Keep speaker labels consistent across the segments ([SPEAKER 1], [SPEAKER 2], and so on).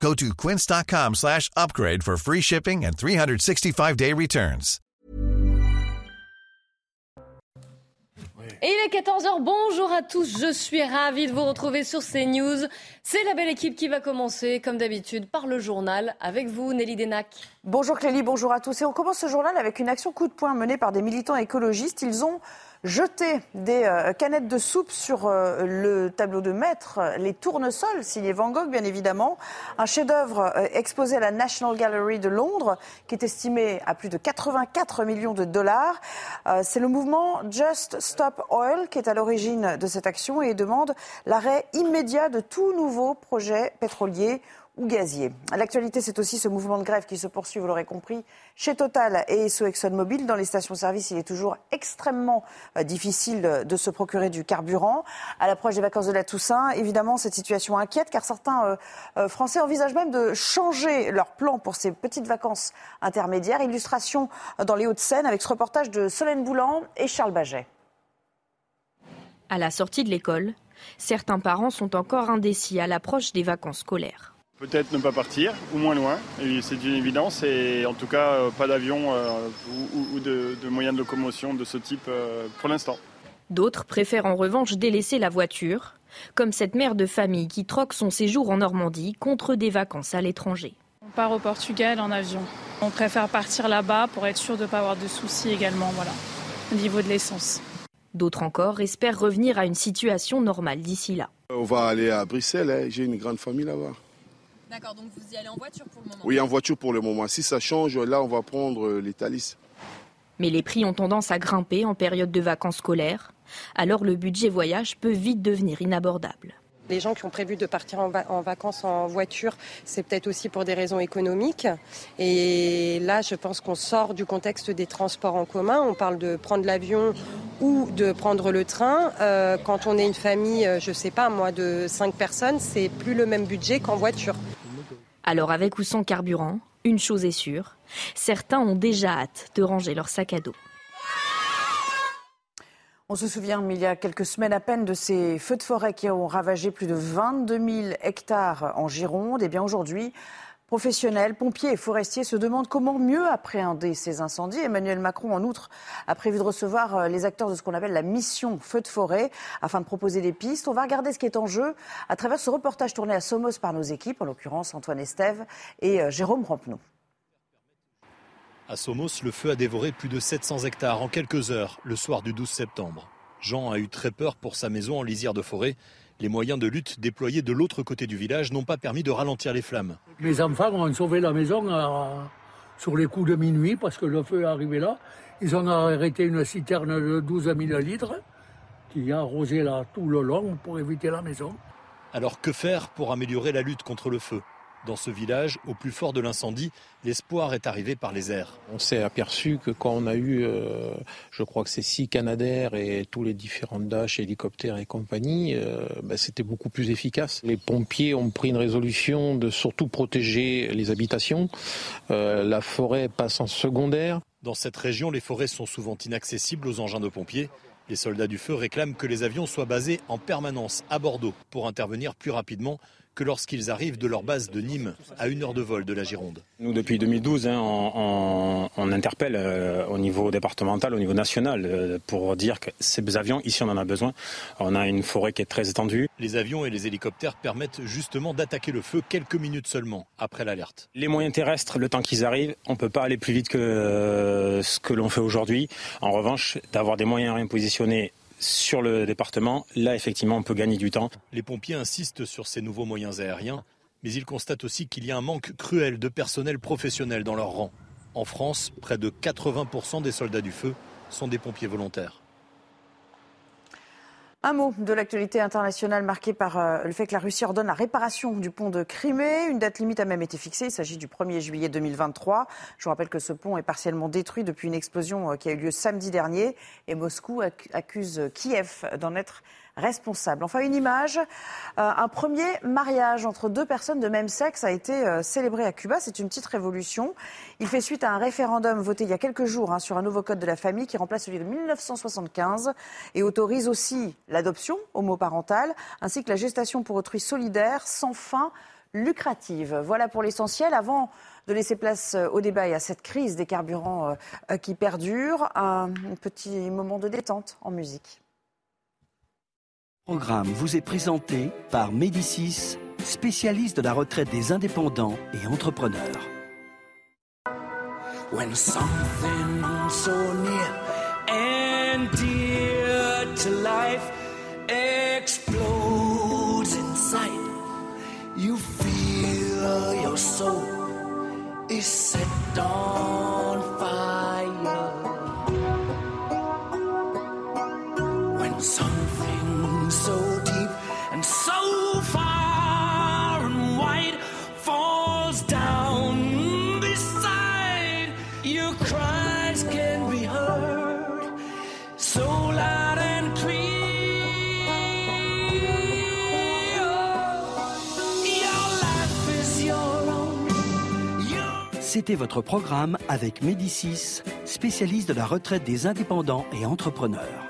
[SPEAKER 1] Go to quince.com slash upgrade for free shipping and 365-day returns.
[SPEAKER 2] Et il est 14h, bonjour à tous, je suis ravie de vous retrouver sur CNews. C'est la belle équipe qui va commencer, comme d'habitude, par le journal avec vous, Nelly Denac.
[SPEAKER 3] Bonjour Clélie, bonjour à tous. Et on commence ce journal avec une action coup de poing menée par des militants écologistes. Ils ont jeter des euh, canettes de soupe sur euh, le tableau de maître, les tournesols, signé Van Gogh bien évidemment, un chef-d'œuvre euh, exposé à la National Gallery de Londres qui est estimé à plus de 84 millions de dollars. C'est le mouvement Just Stop Oil qui est à l'origine de cette action et demande l'arrêt immédiat de tout nouveau projet pétrolier ou. L'actualité, c'est aussi ce mouvement de grève qui se poursuit, vous l'aurez compris, chez Total et sous ExxonMobil. Dans les stations-service, il est toujours extrêmement euh, difficile de se procurer du carburant. À l'approche des vacances de la Toussaint, évidemment, cette situation inquiète car certains euh, euh, Français envisagent même de changer leur plan pour ces petites vacances intermédiaires. Illustration dans les Hauts-de-Seine avec ce reportage de Solène Boulan et Charles Baget.
[SPEAKER 4] À la sortie de l'école, certains parents sont encore indécis à l'approche des vacances scolaires.
[SPEAKER 5] Peut-être ne pas partir, ou moins loin, c'est une évidence, et en tout cas euh, pas d'avion euh, ou, de, moyens de locomotion de ce type euh, pour l'instant.
[SPEAKER 4] D'autres préfèrent en revanche délaisser la voiture, comme cette mère de famille qui troque son séjour en Normandie contre des vacances à l'étranger.
[SPEAKER 6] On part au Portugal en avion. On préfère partir là-bas pour être sûr de ne pas avoir de soucis également, voilà, au niveau de l'essence.
[SPEAKER 4] D'autres encore espèrent revenir à une situation normale d'ici là.
[SPEAKER 7] On va aller à Bruxelles, hein. j'ai une grande famille là-bas.
[SPEAKER 2] D'accord, donc vous y allez en voiture pour le moment
[SPEAKER 7] Oui, en voiture pour le moment. Si ça change, là, on va prendre euh, les Thalys.
[SPEAKER 4] Mais les prix ont tendance à grimper en période de vacances scolaires. Alors le budget voyage peut vite devenir inabordable.
[SPEAKER 8] Les gens qui ont prévu de partir en, vacances en voiture, c'est peut-être aussi pour des raisons économiques. Et là, je pense qu'on sort du contexte des transports en commun. On parle de prendre l'avion ou de prendre le train. Euh, quand on est une famille, euh, je ne sais pas, moi, de cinq personnes, c'est plus le même budget qu'en voiture.
[SPEAKER 4] Alors avec ou sans carburant, une chose est sûre, certains ont déjà hâte de ranger leur sac à dos.
[SPEAKER 3] On se souvient, il y a quelques semaines à peine, de ces feux de forêt qui ont ravagé plus de 22 000 hectares en Gironde. Et bien aujourd'hui, Professionnels, pompiers et forestiers se demandent comment mieux appréhender ces incendies. Emmanuel Macron, en outre, a prévu de recevoir euh, les acteurs de ce qu'on appelle la mission feu de forêt afin de proposer des pistes. On va regarder ce qui est en jeu à travers ce reportage tourné à Somos par nos équipes, en l'occurrence Antoine Estève et euh, Jérôme Rampenou.
[SPEAKER 9] À Somos, le feu a dévoré plus de 700 hectares en quelques heures, le soir du 12 septembre. Jean a eu très peur pour sa maison en lisière de forêt les moyens de lutte déployés de l'autre côté du village n'ont pas permis de ralentir les flammes.
[SPEAKER 10] Les enfants ont sauvé la maison sur les coups de minuit parce que le feu est arrivé là. Ils ont arrêté une citerne de 12 000 litres qui a arrosé là tout le long pour éviter la maison.
[SPEAKER 9] Alors que faire pour améliorer la lutte contre le feu? Dans ce village, au plus fort de l'incendie, l'espoir est arrivé par les airs.
[SPEAKER 11] On s'est aperçu que quand on a eu, euh, je crois que c'est six Canadair et tous les différents Dash, hélicoptères et compagnie, euh, bah, c'était beaucoup plus efficace. Les pompiers ont pris une résolution de surtout protéger les habitations. Euh, la forêt passe en secondaire.
[SPEAKER 9] Dans cette région, les forêts sont souvent inaccessibles aux engins de pompiers. Les soldats du feu réclament que les avions soient basés en permanence à Bordeaux pour intervenir plus rapidement que lorsqu'ils arrivent de leur base de Nîmes, à une heure de vol de la Gironde.
[SPEAKER 12] Nous, depuis 2012, hein, on, interpelle euh, au niveau départemental, au niveau national, euh, pour dire que ces avions, ici, on en a besoin. On a une forêt qui est très étendue.
[SPEAKER 9] Les avions et les hélicoptères permettent justement d'attaquer le feu quelques minutes seulement après l'alerte.
[SPEAKER 12] Les moyens terrestres, le temps qu'ils arrivent, on ne peut pas aller plus vite que euh, ce que l'on fait aujourd'hui. En revanche, d'avoir des moyens à positionnés sur le département, là effectivement on peut gagner du temps.
[SPEAKER 9] Les pompiers insistent sur ces nouveaux moyens aériens, mais ils constatent aussi qu'il y a un manque cruel de personnel professionnel dans leur rang. En France, près de 80% des soldats du feu sont des pompiers volontaires.
[SPEAKER 3] Un mot de l'actualité internationale marquée par euh, le fait que la Russie ordonne la réparation du pont de Crimée. Une date limite a même été fixée. Il s'agit du 1er juillet 2023. Je vous rappelle que ce pont est partiellement détruit depuis une explosion euh, qui a eu lieu samedi dernier. Et Moscou accuse Kiev d'en être responsable. Enfin, une image, euh, un premier mariage entre deux personnes de même sexe a été euh, célébré à Cuba. C'est une petite révolution. Il fait suite à un référendum voté il y a quelques jours hein, sur un nouveau code de la famille qui remplace celui de 1975 et autorise aussi l'adoption homoparentale ainsi que la gestation pour autrui solidaire sans fin lucrative. Voilà pour l'essentiel. Avant de laisser place euh, au débat et à cette crise des carburants qui perdure, un petit moment de détente en musique.
[SPEAKER 13] Programme vous est présenté par Médicis, spécialiste de la retraite des indépendants et entrepreneurs. When something so near and dear to life explodes inside, you feel your soul is set on fire. When so C'était votre programme avec Médicis, spécialiste de la retraite des indépendants et entrepreneurs.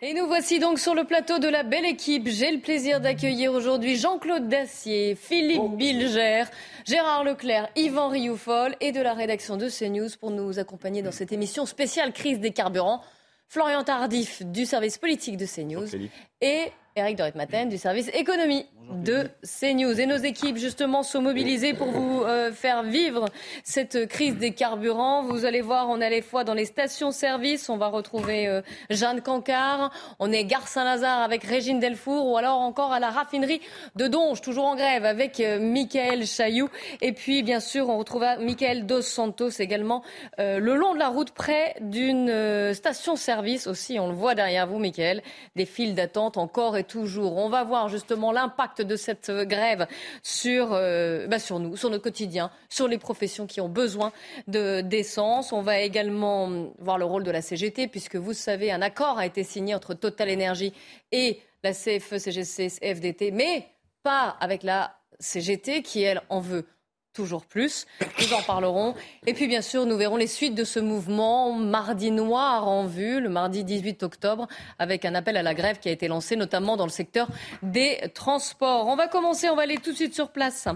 [SPEAKER 2] Et nous voici donc sur le plateau de la belle équipe. J'ai le plaisir d'accueillir aujourd'hui Jean-Claude Dacier, Philippe Bilger, Gérard Leclerc, Yvan Rioufol et de la rédaction de CNews pour nous accompagner dans cette émission spéciale crise des carburants. Florian Tardif du service politique de CNews et Eric Dorit-Maten du service économie de CNews. Et nos équipes, justement, sont mobilisées pour vous euh, faire vivre cette crise des carburants. Vous allez voir, on est à la fois dans les stations-service, on va retrouver euh, Jeanne Cancard, on est Gare Saint-Lazare avec Régine Delfour, ou alors encore à la raffinerie de Donge, toujours en grève, avec euh, Michael Chailloux. Et puis, bien sûr, on retrouve Michael Dos Santos également, le long de la route, près d'une station-service aussi. On le voit derrière vous, Michael, des files d'attente encore et toujours. On va voir justement l'impact de cette grève sur, euh, bah sur nous, sur notre quotidien, sur les professions qui ont besoin d'essence. On va également voir le rôle de la CGT, puisque vous savez, un accord a été signé entre Total Energy et la CFE, CGC, FDT, mais pas avec la CGT qui, elle, en veut toujours plus. Nous en parlerons. Et puis, bien sûr, nous verrons les suites de ce mouvement mardi noir en vue, le mardi 18 octobre, avec un appel à la grève qui a été lancé, notamment dans le secteur des transports. On va commencer, on va aller tout de suite sur place.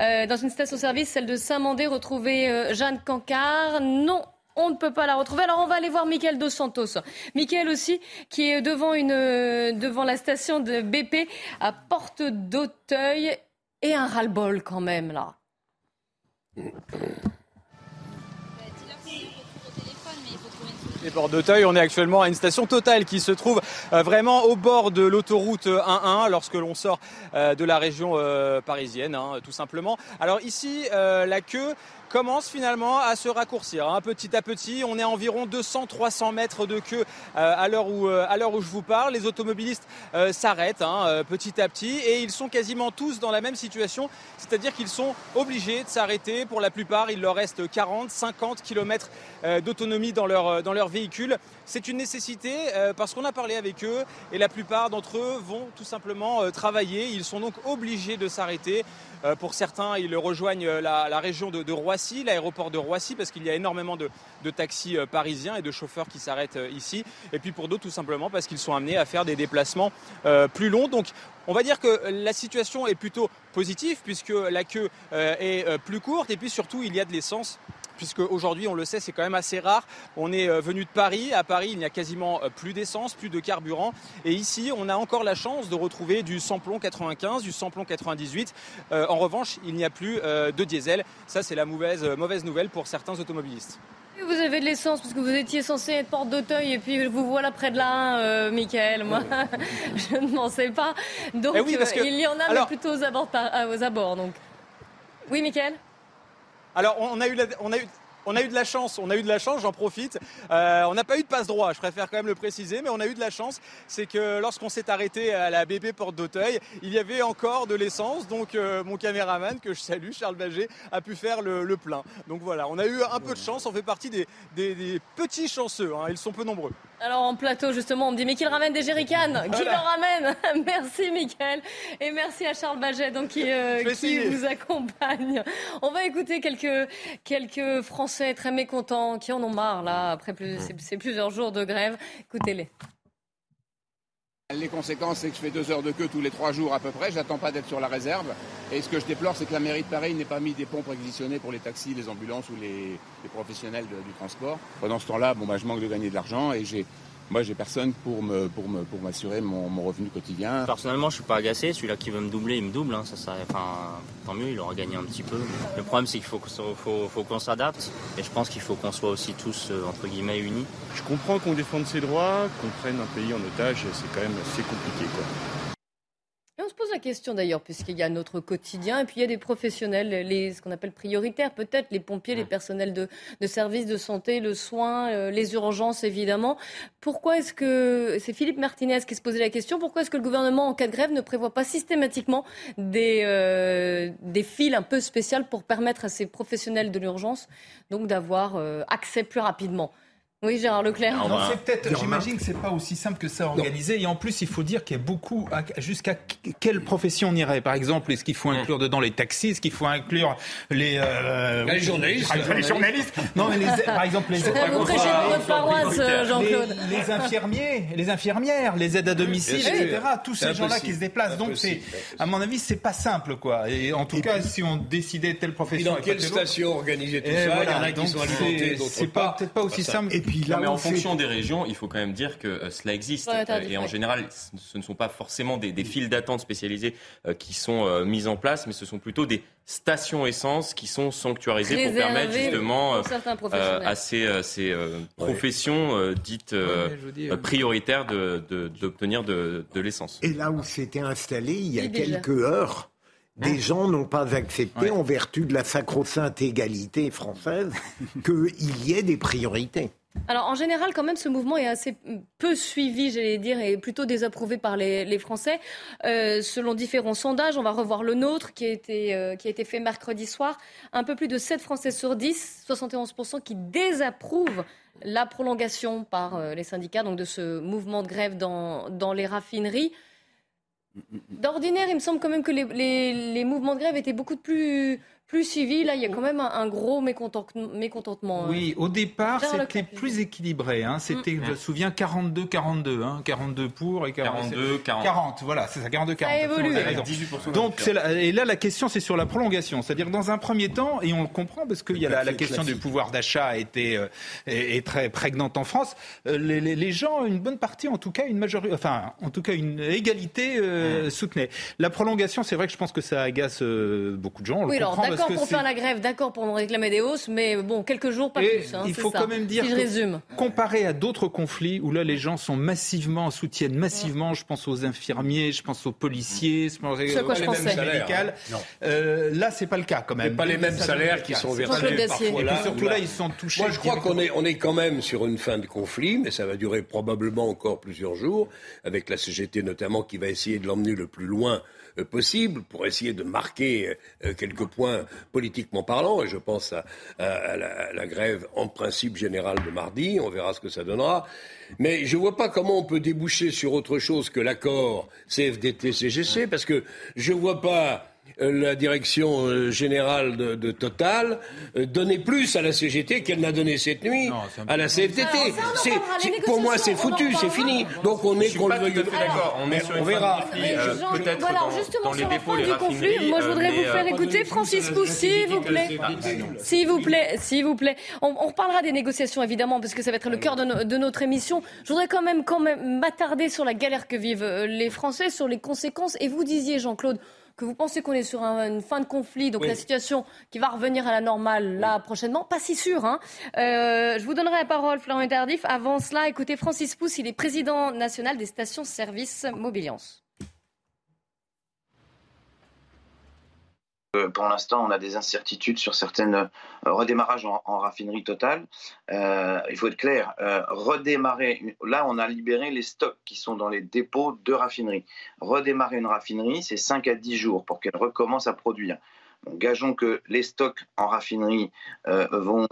[SPEAKER 2] Euh, dans une station-service, celle de Saint-Mandé, retrouver euh, Jeanne Cancard. Non, on ne peut pas la retrouver. Alors on va aller voir Mickaël Dos Santos. Mickaël aussi, qui est devant, une, euh, devant la station de BP à Porte d'Auteuil. Et un ras-le-bol quand même, là.
[SPEAKER 14] Les bords d'Auteuil, on est actuellement à une station totale qui se trouve euh, vraiment au bord de l'autoroute 1-1 lorsque l'on sort euh, de la région euh, parisienne, hein, tout simplement. Alors ici, la queue commence finalement à se raccourcir. Hein. Petit à petit, on est à environ 200-300 mètres de queue euh, à l'heure où, euh, à l'heure où je vous parle. Les automobilistes euh, s'arrêtent hein, petit à petit et ils sont quasiment tous dans la même situation, c'est-à-dire qu'ils sont obligés de s'arrêter. Pour la plupart, il leur reste 40-50 km d'autonomie dans leur véhicule. C'est une nécessité parce qu'on a parlé avec eux et la plupart d'entre eux vont tout simplement travailler. Ils sont donc obligés de s'arrêter. Pour certains, ils rejoignent la, région de, Roissy l'aéroport de Roissy, parce qu'il y a énormément de, taxis euh, parisiens et de chauffeurs qui s'arrêtent euh, ici. Et puis pour d'autres, tout simplement parce qu'ils sont amenés à faire des déplacements euh, plus longs. Donc on va dire que la situation est plutôt positive, puisque la queue est plus courte, et puis surtout, il y a de l'essence puisque aujourd'hui, on le sait, c'est quand même assez rare. On est euh, venu de Paris. À Paris, il n'y a quasiment euh, plus d'essence, plus de carburant. Et ici, on a encore la chance de retrouver du samplon 95, du samplon 98. Euh, en revanche, il n'y a plus de diesel. Ça, c'est la mauvaise, mauvaise nouvelle pour certains automobilistes.
[SPEAKER 2] Vous avez de l'essence parce que vous étiez censé être porte d'Auteuil et puis vous voilà près de là, Michael. Moi, je ne m'en sais pas. Donc, eh il y en a, mais plutôt aux abords. Aux abords donc. Oui, Michael?
[SPEAKER 14] Alors, on a eu, on a eu on a eu de la chance, on a eu de la chance, j'en profite. Euh, on n'a pas eu de passe droit, je préfère quand même le préciser, mais on a eu de la chance. C'est que lorsqu'on s'est arrêté à la BP Porte d'Auteuil, il y avait encore de l'essence. Donc euh, mon caméraman, que je salue, Charles Baget, a pu faire le, plein. Donc voilà, on a eu un peu de chance, on fait partie des, petits chanceux, hein. ils sont peu nombreux.
[SPEAKER 2] Alors en plateau justement, on me dit mais qu'il ramène des jerrycans, qui leur ramène Merci Mickaël et merci à Charles Baget donc qui, euh, qui vous accompagne. On va écouter quelques quelques Français très mécontents qui en ont marre là après plus, ces plusieurs jours de grève. Écoutez-les.
[SPEAKER 7] Les conséquences, c'est que je fais deux heures de queue tous les trois jours à peu près. J'attends pas d'être sur la réserve. Et ce que je déplore, c'est que la mairie de Paris n'ait pas mis des pompes réquisitionnées pour les taxis, les ambulances ou les, professionnels du transport. Pendant ce temps-là, bon, bah, je manque de gagner de l'argent et j'ai moi, j'ai personne pour me pour me pour m'assurer mon, mon, revenu quotidien.
[SPEAKER 15] Personnellement, je suis pas agacé. Celui-là qui veut me doubler, il me double. Hein. Ça, ça, enfin, tant mieux, il aura gagné un petit peu. Le problème, c'est qu'il faut faut, faut qu'on s'adapte. Et je pense qu'il faut qu'on soit aussi tous euh, entre guillemets unis.
[SPEAKER 16] Je comprends qu'on défende ses droits, qu'on prenne un pays en otage. C'est quand même assez compliqué, quoi
[SPEAKER 2] pose la question d'ailleurs, puisqu'il y a notre quotidien et puis il y a des professionnels, les, ce qu'on appelle prioritaires, peut-être les pompiers, les personnels de, de services de santé, le soin, euh, les urgences évidemment. Pourquoi est-ce que, c'est Philippe Martinez qui se posait la question, pourquoi est-ce que le gouvernement en cas de grève ne prévoit pas systématiquement des, euh, des files un peu spéciales pour permettre à ces professionnels de l'urgence donc d'avoir euh, accès plus rapidement? Oui, Gérard Leclerc.
[SPEAKER 17] j'imagine que c'est pas aussi simple que ça organisé. Et en plus, il faut dire qu'il y a beaucoup. Jusqu'à quelle profession on irait? Par exemple, est-ce qu'il faut inclure dedans les taxis? Est-ce qu'il faut inclure les,
[SPEAKER 18] euh, les journalistes.
[SPEAKER 17] Les journalistes. Non, mais les, par exemple, les, les, infirmiers, les infirmières, les aides à domicile, etc. Tous ces gens-là qui se déplacent. Donc, c'est, à mon avis, c'est pas simple, quoi. Et en tout cas, si on décidait telle profession.
[SPEAKER 18] dans quelle station organiser tout ça? Il y en a qui sont alimentés,
[SPEAKER 17] C'est peut-être pas aussi simple
[SPEAKER 19] mais en fonction des régions, il faut quand même dire que euh, cela existe. Euh, et en général, ce ne sont pas forcément des, files d'attente spécialisées euh, qui sont mises en place, mais ce sont plutôt des stations essence qui sont sanctuarisées pour permettre justement à ces, ces professions dites prioritaires d'obtenir de, de l'essence.
[SPEAKER 18] Et là où c'était installé il y a quelques heures, des hein gens n'ont pas accepté, en vertu de la sacro-sainte égalité française, qu'il y ait des priorités.
[SPEAKER 2] Alors en général, quand même, ce mouvement est assez peu suivi, j'allais dire, et plutôt désapprouvé par les, Français. Euh, selon différents sondages, on va revoir le nôtre qui a, été, euh, qui a été fait mercredi soir. Un peu plus de 7 Français sur 10, 71% qui désapprouvent la prolongation par euh, les syndicats donc de ce mouvement de grève dans, dans les raffineries. D'ordinaire, il me semble quand même que les, les, mouvements de grève étaient beaucoup plus plus suivi. Là, il y a quand même un, gros mécontentement.
[SPEAKER 17] Oui, au départ, c'était plus équilibré. Hein. C'était, je me souviens, 42-42. Hein. 42 pour et
[SPEAKER 19] 42, 40.
[SPEAKER 17] 40, voilà, c'est ça, 42-40. Ça évolue. Donc, et là, la question, c'est sur la prolongation. C'est-à-dire, dans un premier temps, et on le comprend, parce qu'il y a la, question du pouvoir d'achat a été euh, est, très prégnante en France, euh, les, les, gens, une bonne partie, en tout cas, une majorité, enfin, en tout cas, une égalité euh, soutenait. La prolongation, c'est vrai que je pense que ça agace beaucoup de gens. On
[SPEAKER 2] oui, le comprend, d'accord pour faire la grève, d'accord pour réclamer des hausses, mais bon, quelques jours, pas plus. Hein,
[SPEAKER 17] il faut quand même dire,
[SPEAKER 2] si je résume.
[SPEAKER 17] comparé à d'autres conflits où là les gens sont massivement, soutiennent massivement, je pense aux infirmiers, je pense aux policiers, je pense
[SPEAKER 2] aux
[SPEAKER 17] médicales. Euh, là, c'est pas le cas quand même.
[SPEAKER 18] pas les mêmes salaires qui sont versés
[SPEAKER 17] parfois là. Et surtout là, ils sont touchés.
[SPEAKER 18] Moi, je crois qu'on est, on est quand même sur une fin de conflit, mais ça va durer probablement encore plusieurs jours, avec la CGT notamment qui va essayer de l'emmener le plus loin possible pour essayer de marquer euh, quelques points politiquement parlant. Et je pense à, la, grève en principe générale de mardi. On verra ce que ça donnera. Mais je ne vois pas comment on peut déboucher sur autre chose que l'accord CFDT-CGC, parce que je ne vois pas euh, la direction euh, générale de, Total euh, donner plus à la CGT qu'elle n'a donné cette nuit à la CFTT. pour moi, c'est foutu, c'est fini. Donc on est qu'on le veuille
[SPEAKER 19] D'accord, on, verra. Peut-être dans, les dépôts, les
[SPEAKER 2] conflit, moi je voudrais vous faire écouter Francis Pousse, s'il vous plaît. S'il vous plaît, s'il vous plaît. On, reparlera des négociations évidemment, parce que ça va être le cœur de, de notre émission. Je voudrais quand même, quand même m'attarder sur la galère que vivent les Français, sur les conséquences. Et vous disiez, Jean-Claude, que vous pensez qu'on est sur une fin de conflit, donc la situation qui va revenir à la normale là prochainement, pas si sûr. Hein. Euh, je vous donnerai la parole, Florent Tardif. Avant cela, écoutez Francis Pousse, il est président national des stations-service Mobiliance.
[SPEAKER 20] Pour l'instant, on a des incertitudes sur certains redémarrages en, raffinerie totale. il faut être clair, redémarrer, là, on a libéré les stocks qui sont dans les dépôts de raffinerie. Redémarrer une raffinerie, c'est 5 à 10 jours pour qu'elle recommence à produire. gageons que les stocks en raffinerie vont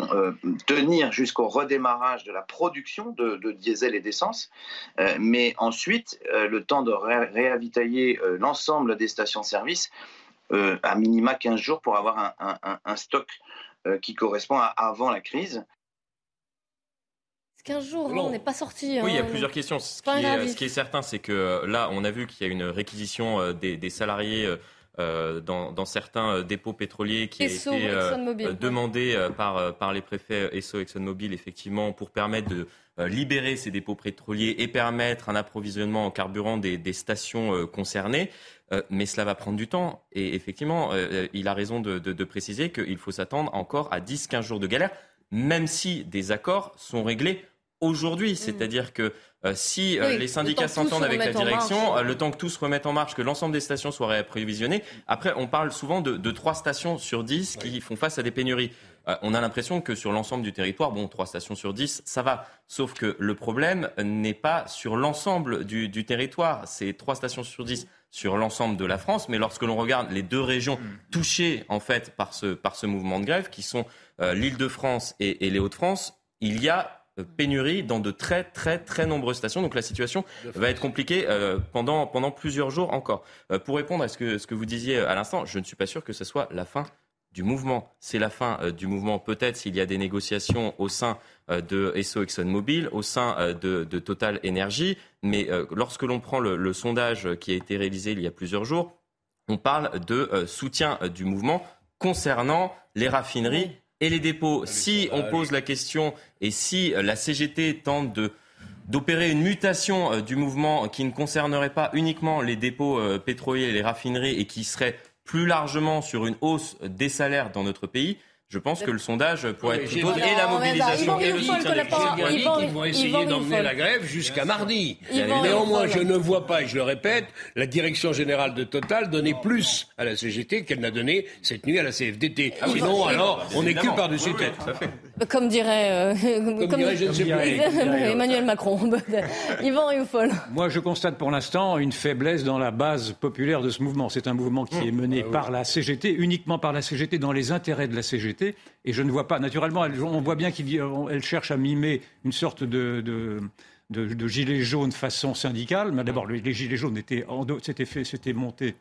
[SPEAKER 20] tenir jusqu'au redémarrage de la production de, diesel et d'essence, mais ensuite, le temps de réavitailler l'ensemble des stations-service euh, à minima 15 jours pour avoir un, stock euh, qui correspond à avant la crise.
[SPEAKER 2] 15 jours, hein, on n'est pas sorti.
[SPEAKER 19] Oui, il y a hein. plusieurs questions. Ce qui, est, certain, c'est que euh, là, on a vu qu'il y a une réquisition des, salariés dans, certains dépôts pétroliers qui a été demandée par, par les préfets ESSO ExxonMobil, effectivement, pour permettre de libérer ces dépôts pétroliers et permettre un approvisionnement en carburant des, des stations concernées. Euh, mais cela va prendre du temps. Et effectivement, euh, euh, il a raison de, de, de préciser qu'il faut s'attendre encore à 10-15 jours de galère, même si des accords sont réglés aujourd'hui. Mm. C'est-à-dire que si les syndicats s'entendent avec la direction, le temps que tout se remette en marche, que l'ensemble des stations soient réapprovisionnées, après on parle souvent de, de 3 stations sur 10 qui font face à des pénuries. on a l'impression que sur l'ensemble du territoire, bon, 3 stations sur 10, ça va. Sauf que le problème n'est pas sur l'ensemble du, du territoire. C'est 3 stations sur 10 sur l'ensemble de la France. Mais lorsque l'on regarde les deux régions mm. touchées en fait par ce, par ce mouvement de grève, qui sont euh, l'Île-de-France et, les Hauts-de-France, il y a euh, pénurie dans de très très très nombreuses stations. Donc la situation va être compliquée euh, pendant, pendant plusieurs jours encore. pour répondre à ce que, ce que vous disiez à l'instant, je ne suis pas sûr que ce soit la fin du mouvement. C'est la fin du mouvement peut-être s'il y a des négociations au sein euh, de ESSO ExxonMobil, au sein euh, de, Total Energy. Mais euh, lorsque l'on prend le, sondage qui a été réalisé il y a plusieurs jours, on parle de soutien du mouvement concernant les raffineries et les dépôts. Si on pose la question et si la CGT tente de d'opérer une mutation du mouvement qui ne concernerait pas uniquement les dépôts pétroliers et les raffineries et qui serait plus largement sur une hausse des salaires dans notre pays, je pense que le sondage pourrait être plutôt
[SPEAKER 18] et la mobilisation et le soutien des Ils vont essayer d'emmener la grève jusqu'à mardi. Néanmoins, je ne vois pas, et je le répète, la direction générale de Total donner plus à la CGT qu'elle n'a donné cette nuit à la CFDT. Ah Sinon, alors, on n'est que par-dessus tête.
[SPEAKER 2] Comme dirait, euh, Emmanuel Macron. Yvan Rioufol.
[SPEAKER 21] Moi, je constate pour l'instant une faiblesse dans la base populaire de ce mouvement. C'est un mouvement qui est mené ah par la CGT, uniquement par la CGT, dans les intérêts de la CGT. Et je ne vois pas, naturellement, on voit bien qu'elle cherche à mimer une sorte de, de de, gilets jaunes façon syndicale. Mais d'abord, les, gilets jaunes étaient, c'était monté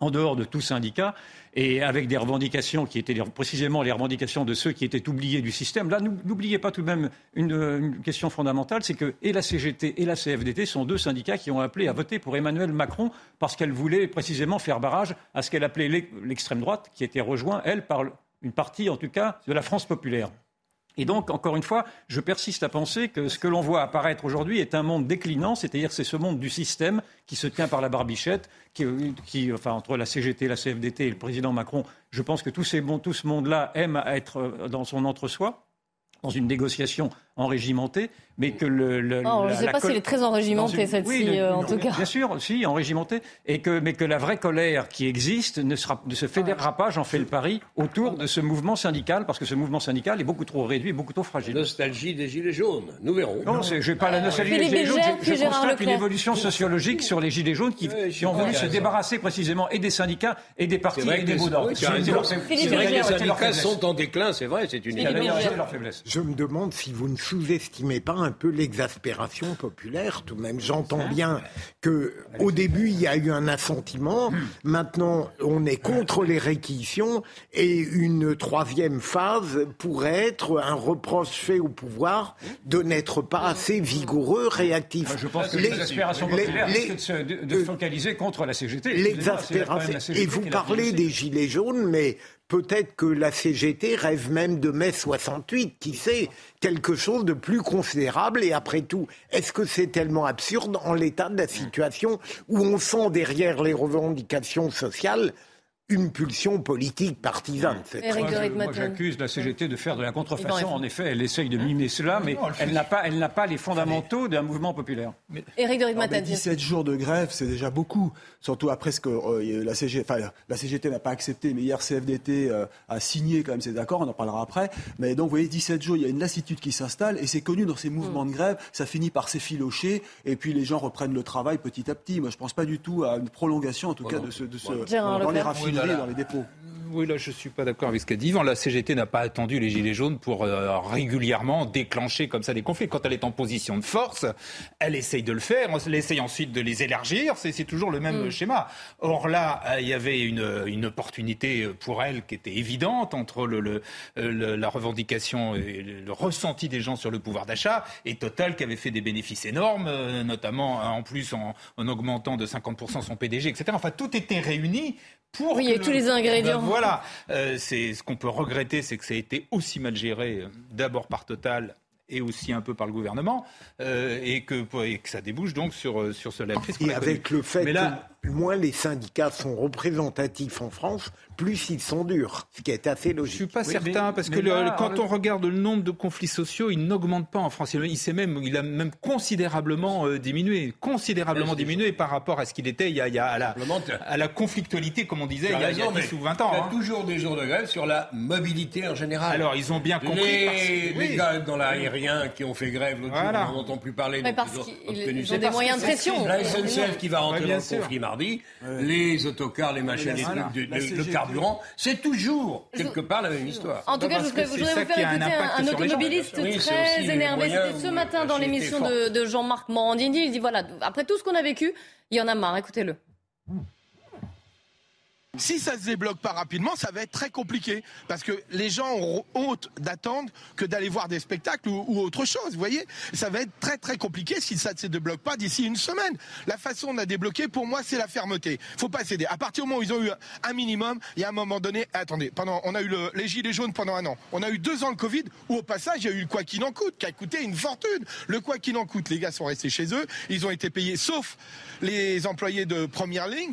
[SPEAKER 21] en dehors de tout syndicat et avec des revendications qui étaient précisément les revendications de ceux qui étaient oubliés du système. Là, n'oubliez pas tout de même une, une question fondamentale, c'est que et la CGT et la CFDT sont deux syndicats qui ont appelé à voter pour Emmanuel Macron parce qu'elle voulait précisément faire barrage à ce qu'elle appelait l'extrême droite, qui était rejoint, elle, par une partie en tout cas de la France populaire. Et donc, encore une fois, je persiste à penser que ce que l'on voit apparaître aujourd'hui est un monde déclinant, c'est-à-dire c'est ce monde du système qui se tient par la barbichette, qui, enfin, entre la CGT, la CFDT et le président Macron. Je pense que tout, tout ce monde-là aime être dans son entre-soi, dans une négociation enrégimentée, mais que le. le
[SPEAKER 2] oh, je ne sais pas s'il est très enrégimenté, cette-ci, euh, en tout cas.
[SPEAKER 21] Bien sûr, si, enrégimenté, et que, mais que la vraie colère qui existe ne, sera, ne se fédérera pas, j'en fais le pari, autour de ce mouvement syndical, parce que ce mouvement syndical est beaucoup trop réduit, beaucoup trop fragile.
[SPEAKER 18] Nostalgie des Gilets jaunes, nous verrons.
[SPEAKER 21] Non, je n'ai pas la nostalgie des Gilets jaunes, je, je constate une évolution sociologique sur les Gilets jaunes qui, qui ont voulu se débarrasser précisément et des syndicats et des partis et des mots
[SPEAKER 18] C'est vrai que les syndicats sont en déclin, c'est vrai, c'est une
[SPEAKER 21] leur faiblesse.
[SPEAKER 22] Je me demande si vous ne sous-estimez pas un peu l'exaspération populaire tout de même. J'entends bien que au début il y a eu un assentiment, maintenant on est contre les réquisitions et une troisième phase pourrait être un reproche fait au pouvoir de n'être pas assez vigoureux, réactif.
[SPEAKER 21] Je pense que l'exaspération populaire c'est de, de, focaliser contre la CGT.
[SPEAKER 22] L'exaspération. Et vous parlez des gilets jaunes, mais Peut-être que la CGT rêve même de mai 68, qui sait, quelque chose de plus considérable. Et après tout, est-ce que c'est tellement absurde en l'état de la situation où on sent derrière les revendications sociales une pulsion politique partisane.
[SPEAKER 21] Moi, j'accuse la CGT de faire de la contrefaçon. En effet, elle essaye de mimer cela, mais elle n'a pas, elle n'a pas les fondamentaux d'un mouvement populaire.
[SPEAKER 2] Éric de
[SPEAKER 23] 17 jours de grève, c'est déjà beaucoup. Surtout après ce que euh, la, CGT, la CGT n'a pas accepté, mais hier CFDT euh, a signé quand même ces accords, on en parlera après. Mais donc, vous voyez, 17 jours, il y a une lassitude qui s'installe, et c'est connu dans ces mouvements de grève, ça finit par s'effilocher, et puis les gens reprennent le travail petit à petit. Moi, je ne pense pas du tout à une prolongation, en tout cas, de ce, de ce dans les raffineries, dans les dépôts.
[SPEAKER 17] Oui, là, je ne suis pas d'accord avec ce qu'a dit Yvan. La CGT n'a pas attendu les Gilets jaunes pour euh, régulièrement déclencher comme ça des conflits. Quand elle est en position de force, elle essaye de le faire. Elle essaye ensuite de les élargir. C'est toujours le même mm. schéma. Or là, euh, il y avait une, une, opportunité pour elle qui était évidente entre le, le, euh, la revendication et le ressenti des gens sur le pouvoir d'achat et Total qui avait fait des bénéfices énormes, notamment en plus en, en augmentant de 50% son PDG, etc. Enfin, tout était réuni pour
[SPEAKER 2] oui, il y a tous les ingrédients.
[SPEAKER 17] Ben voilà, euh, c'est ce qu'on peut regretter, c'est que ça a été aussi mal géré, euh, d'abord par Total et aussi un peu par le gouvernement, euh, et, que, et, que, ça débouche donc sur, sur ce crise.
[SPEAKER 22] Et avec le fait Mais là, que moins les syndicats sont représentatifs en France, plus ils sont durs, ce qui est assez logique.
[SPEAKER 17] Je suis pas certain parce que quand on regarde le nombre de conflits sociaux, il n'augmente pas en France. Il, s'est même, il a même considérablement euh, diminué, considérablement diminué par rapport à ce qu'il était il y a, il y a à, la, à, la, conflictualité, comme on disait il y a, il y a 10 ou 20 ans.
[SPEAKER 18] Il y a hein. toujours des jours de grève sur la mobilité en général.
[SPEAKER 17] Alors ils ont bien compris.
[SPEAKER 18] Les, les gars dans l'aérien qui ont fait grève l'autre jour, on n'entend plus parler.
[SPEAKER 2] Mais parce qu'ils ont des moyens de pression.
[SPEAKER 18] La SNCF qui va rentrer dans le conflit les autocars, les machines, les trucs, le, carburant, c'est toujours quelque part la même histoire.
[SPEAKER 2] En tout cas, je voudrais, vous faire écouter un, automobiliste très énervé. C'était ce matin dans l'émission de, Jean-Marc Morandini. Il dit voilà, après tout ce qu'on a vécu, il y en a marre. Écoutez-le.
[SPEAKER 24] Si ça se débloque pas rapidement, ça va être très compliqué parce que les gens ont honte d'attendre que d'aller voir des spectacles ou, autre chose. Vous voyez, ça va être très très compliqué si ça ne se débloque pas d'ici une semaine. La façon de débloquer, pour moi, c'est la fermeté. Faut pas céder. À partir du moment où ils ont eu un minimum, il y a un moment donné. Attendez, pendant, on a eu le, les gilets jaunes pendant un an. On a eu deux ans le Covid où au passage il y a eu le quoi qu'il en coûte qui a coûté une fortune. Le quoi qu'il en coûte, les gars sont restés chez eux. Ils ont été payés, sauf les employés de première ligne.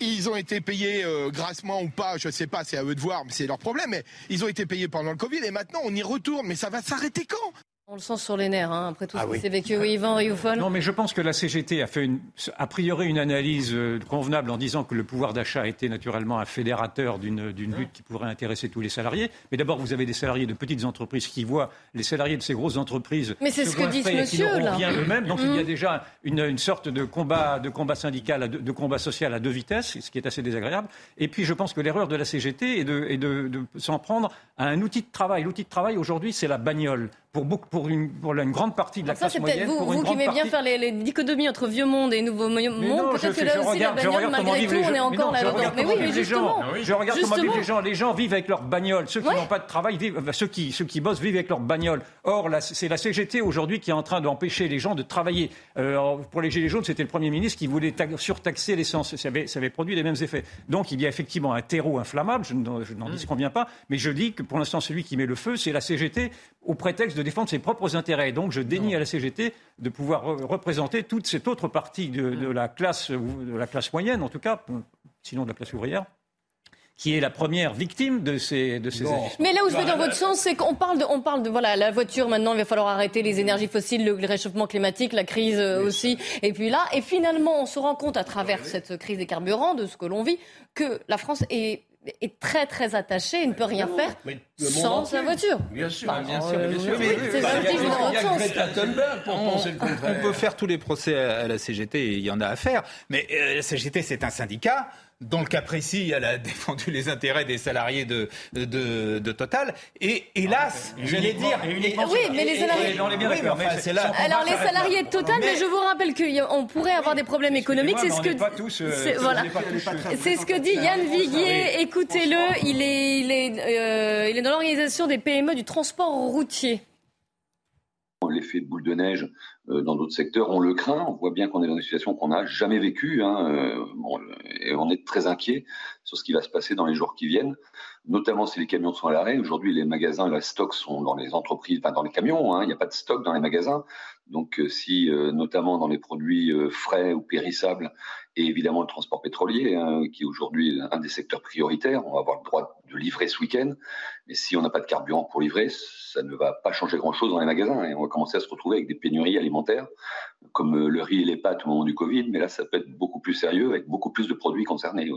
[SPEAKER 24] ils ont été payés euh, grassement ou pas, je sais pas, c'est à eux de voir, mais c'est leur problème. Mais ils ont été payés pendant le Covid et maintenant on y retourne. Mais ça va s'arrêter quand?
[SPEAKER 2] On le sent sur les nerfs, hein, après tout ah ce qui s'est vécu. Oui, Yvan Rioufol.
[SPEAKER 21] Non, mais je pense que la CGT a fait une, a priori une analyse euh, convenable en disant que le pouvoir d'achat était naturellement un fédérateur d'une lutte qui pourrait intéresser tous les salariés. Mais d'abord, vous avez des salariés de petites entreprises qui voient les salariés de ces grosses entreprises.
[SPEAKER 2] Mais c'est ce que dit ce monsieur là.
[SPEAKER 21] Rien eux-mêmes. Donc il y a mmh. déjà une, sorte de combat, de combat syndical, de, combat social à deux vitesses, ce qui est assez désagréable. Et puis je pense que l'erreur de la CGT est de, de s'en prendre à un outil de travail. L'outil de travail aujourd'hui, c'est la bagnole pour, beaucoup, pour, une, pour une grande partie de la classe moyenne.
[SPEAKER 2] Vous, vous qui aimez bien faire les, les, dichotomies entre vieux monde et nouveau monde, peut-être que là aussi la bagnole, malgré tout, on est encore là-dedans. Mais oui, mais justement.
[SPEAKER 21] Je regarde comment vivent les gens. Les gens vivent avec leur bagnole. Ceux qui n'ont pas de travail, vivent, ceux, qui, ceux qui bossent vivent avec leur bagnole. Or, c'est la CGT aujourd'hui qui est en train d'empêcher les gens de travailler. Euh, pour les Gilets jaunes, c'était le Premier ministre qui voulait surtaxer l'essence. Ça avait, ça avait produit les mêmes effets. Donc, il y a effectivement un terreau inflammable, je n'en mmh. disconviens pas, mais je dis que pour l'instant, celui qui met le feu, c'est la CGT au prétexte de défendre ses propres intérêts. donc je dénie à la CGT de pouvoir représenter toute cette autre partie de, la classe, de la classe moyenne, en tout cas, sinon de la classe ouvrière qui est la première victime de ces de ces
[SPEAKER 2] Mais là où je vais dans votre sens, c'est qu'on parle de on parle de voilà la voiture maintenant il va falloir arrêter les énergies fossiles, le, réchauffement climatique, la crise euh, aussi, et puis là et finalement on se rend compte à travers cette crise des carburants de ce que l'on vit que la France est est très très attaché et ne peut rien faire sans sa voiture.
[SPEAKER 18] Bien sûr, bien sûr, bien sûr.
[SPEAKER 2] C'est
[SPEAKER 17] On peut faire tous les procès à la CGT, et il y en a à faire, mais euh, la CGT c'est un syndicat dans le cas précis, elle a défendu les intérêts des salariés de, de, de Total. Et hélas, ah, j'allais dire.
[SPEAKER 2] oui, mais les salariés. Alors, les salariés de Total, mais, je vous rappelle qu'on pourrait avoir des problèmes économiques. C'est ce que.
[SPEAKER 21] Voilà.
[SPEAKER 2] C'est ce que dit Yann Viguier. Écoutez-le. Il est, il est, euh, il est dans l'organisation des PME du transport routier.
[SPEAKER 25] L'effet boule de neige dans d'autres secteurs. On le craint. On voit bien qu'on est dans une situation qu'on n'a jamais vécue. Hein, et on est très inquiet sur ce qui va se passer dans les jours qui viennent, notamment si les camions sont à l'arrêt. Aujourd'hui, les magasins et la stock sont dans les entreprises, enfin dans les camions. Hein. Il n'y a pas de stock dans les magasins. Donc, si, notamment dans les produits frais ou périssables, et évidemment le transport pétrolier, hein, qui est aujourd'hui un des secteurs prioritaires. On va avoir le droit de livrer ce week-end, mais si on n'a pas de carburant pour livrer, ça ne va pas changer grand-chose dans les magasins et on va commencer à se retrouver avec des pénuries alimentaires, comme le riz et les pâtes au moment du Covid, mais là ça peut être beaucoup plus sérieux avec beaucoup plus de produits concernés.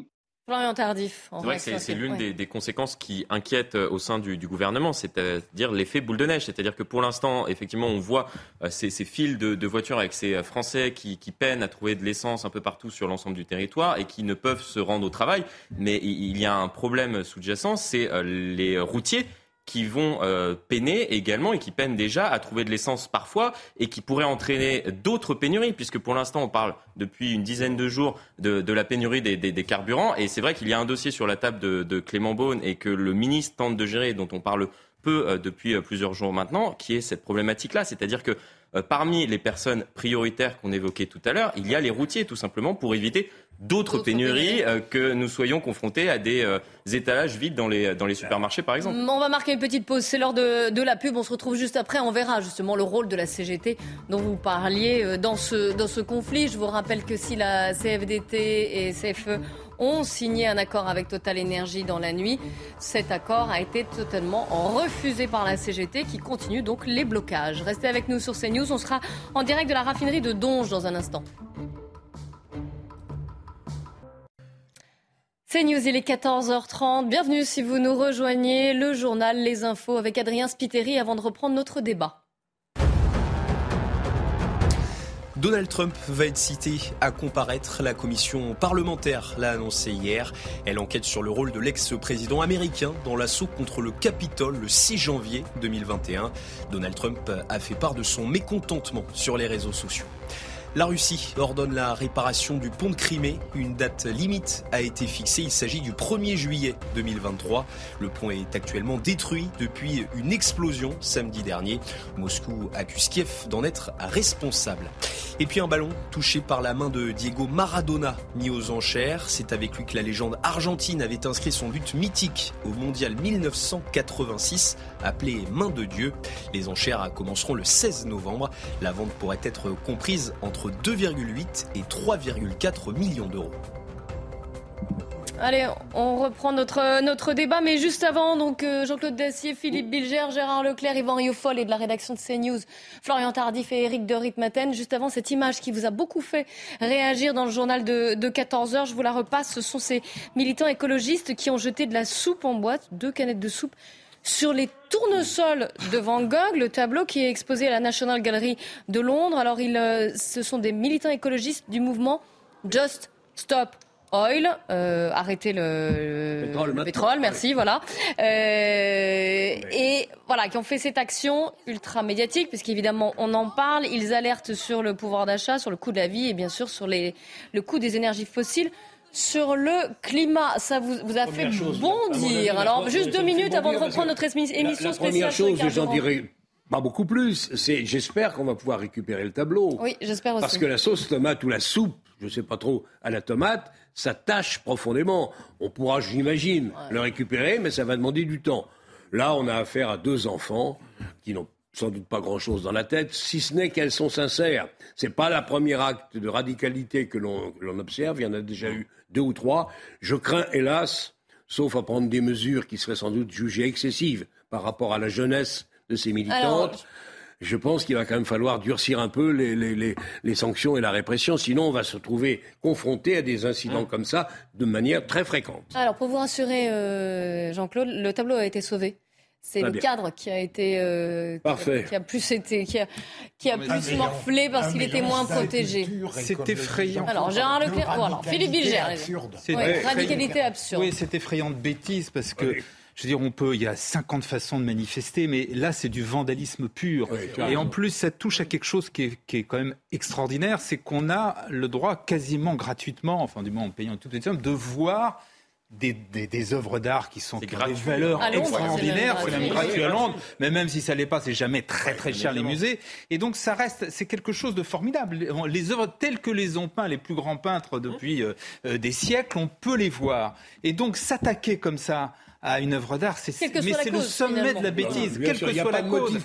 [SPEAKER 2] Florian Tardif.
[SPEAKER 19] C'est vrai que c'est l'une des, conséquences qui inquiètent euh, au sein du, gouvernement, c'est-à-dire l'effet boule de neige. C'est-à-dire que pour l'instant, effectivement, on voit euh, ces, ces files de, voitures avec ces euh, Français qui, peinent à trouver de l'essence un peu partout sur l'ensemble du territoire et qui ne peuvent se rendre au travail. Mais il y a un problème sous-jacent, c'est les routiers qui vont euh, peiner également et qui peinent déjà à trouver de l'essence parfois et qui pourraient entraîner d'autres pénuries, puisque pour l'instant on parle depuis une dizaine de jours de, la pénurie des, carburants. Et c'est vrai qu'il y a un dossier sur la table de, Clément Beaune et que le ministre tente de gérer, dont on parle peu euh, depuis euh, plusieurs jours maintenant, qui est cette problématique-là. C'est-à-dire que parmi les personnes prioritaires qu'on évoquait tout à l'heure, il y a les routiers, tout simplement, pour éviter d'autres pénuries euh, que nous soyons confrontés à des euh, étalages vides dans les, dans les supermarchés, par exemple.
[SPEAKER 2] On va marquer une petite pause. C'est l'heure de, de, la pub. On se retrouve juste après. On verra justement le rôle de la CGT dont vous parliez euh, dans ce, dans ce conflit. Je vous rappelle que si la CFDT et CFE ont signé un accord avec Total Energy dans la nuit, cet accord a été totalement refusé par la CGT qui continue donc les blocages. Restez avec nous sur CNews. On sera en direct de la raffinerie de Donge dans un instant. C'est News, il est 14h30. Bienvenue si vous nous rejoignez. Le journal Les Infos avec Adrien Spiteri avant de reprendre notre débat.
[SPEAKER 9] Donald Trump va être cité à comparaître. La commission parlementaire l'a annoncé hier. Elle enquête sur le rôle de l'ex-président américain dans l'assaut contre le Capitole le 6 janvier 2021. Donald Trump a fait part de son mécontentement sur les réseaux sociaux. La Russie ordonne la réparation du pont de Crimée. Une date limite a été fixée. Il s'agit du 1er juillet 2023. Le pont est actuellement détruit depuis une explosion samedi dernier. Moscou accuse Kiev d'en être responsable. Et puis un ballon touché par la main de Diego Maradona mis aux enchères. C'est avec lui que la légende argentine avait inscrit son but mythique au mondial 1986 appelé Main de Dieu. Les enchères commenceront le 16 novembre. La vente pourrait être comprise entre 2,8 et 3,4 millions d'euros.
[SPEAKER 2] Allez, on reprend notre, notre débat, mais juste avant, donc euh, Jean-Claude Dacier, Philippe Bilger, Gérard Leclerc, Yvan Rioufol et de la rédaction de CNews, Florian Tardif et Eric de Ritmaten. Juste avant, cette image qui vous a beaucoup fait réagir dans le journal de, de 14 heures, je vous la repasse. Ce sont ces militants écologistes qui ont jeté de la soupe en boîte, deux canettes de soupe sur les tournesols de Van Gogh, le tableau qui est exposé à la National Gallery de Londres. Alors, euh, ce sont des militants écologistes du mouvement Just Stop Oil, euh, arrêter le, pétrole, merci, voilà. Euh, et voilà, qui ont fait cette action ultra médiatique, puisqu'évidemment on en parle, ils alertent sur le pouvoir d'achat, sur le coût de la vie et bien sûr sur les, le coût des énergies fossiles sur le climat. Ça vous, vous a fait bondir. Alors, juste deux minutes avant de reprendre notre émission
[SPEAKER 18] spéciale. première chose, j'en dirais pas beaucoup plus. C'est, j'espère qu'on va pouvoir récupérer le tableau.
[SPEAKER 2] Oui, j'espère aussi.
[SPEAKER 18] Parce que la sauce tomate ou la soupe, je ne sais pas trop, à la tomate, ça tâche profondément. On pourra, j'imagine, le récupérer, mais ça va demander du temps. Là, on a affaire à deux enfants qui n'ont sans doute pas grand-chose dans la tête, si ce n'est qu'elles sont sincères. Ce n'est pas la première acte de radicalité que l'on observe, il y en a déjà eu deux ou trois. Je crains, hélas, sauf à prendre des mesures qui seraient sans doute jugées excessives par rapport à la jeunesse de ces militantes. je pense qu'il va quand même falloir durcir un peu les, sanctions et la répression, sinon on va se trouver confronté à des incidents hein. comme ça de manière très fréquente.
[SPEAKER 2] Alors pour vous rassurer, euh, Jean-Claude, le tableau a été sauvé. C'est le cadre qui a été euh, Qui, a, plus été qui a, qui a plus morflé parce qu'il était moins protégé.
[SPEAKER 17] C'est effrayant.
[SPEAKER 2] Alors Gérard Leclerc, voilà, Philippe Bilger. C'est radicalité absurde.
[SPEAKER 17] Oui, c'est effrayant de bêtise parce que je veux dire, on peut, il y a 50 façons de manifester, mais là, c'est du vandalisme pur. et en plus, ça touche à quelque chose qui est, qui est quand même extraordinaire, c'est qu'on a le droit quasiment gratuitement, enfin du moins en payant une toute petite somme, de voir des, des, œuvres d'art qui sont des valeurs extraordinaires, c'est même gratuit à Londres, mais même si ça l'est pas, c'est jamais très très cher les musées. Et donc ça reste, c'est quelque chose de formidable. Les œuvres telles que les ont peints les plus grands peintres depuis euh, euh, des siècles, on peut les voir. Et donc s'attaquer comme ça à une œuvre d'art. C'est, mais c'est le sommet de la bêtise, quelle que soit la cause.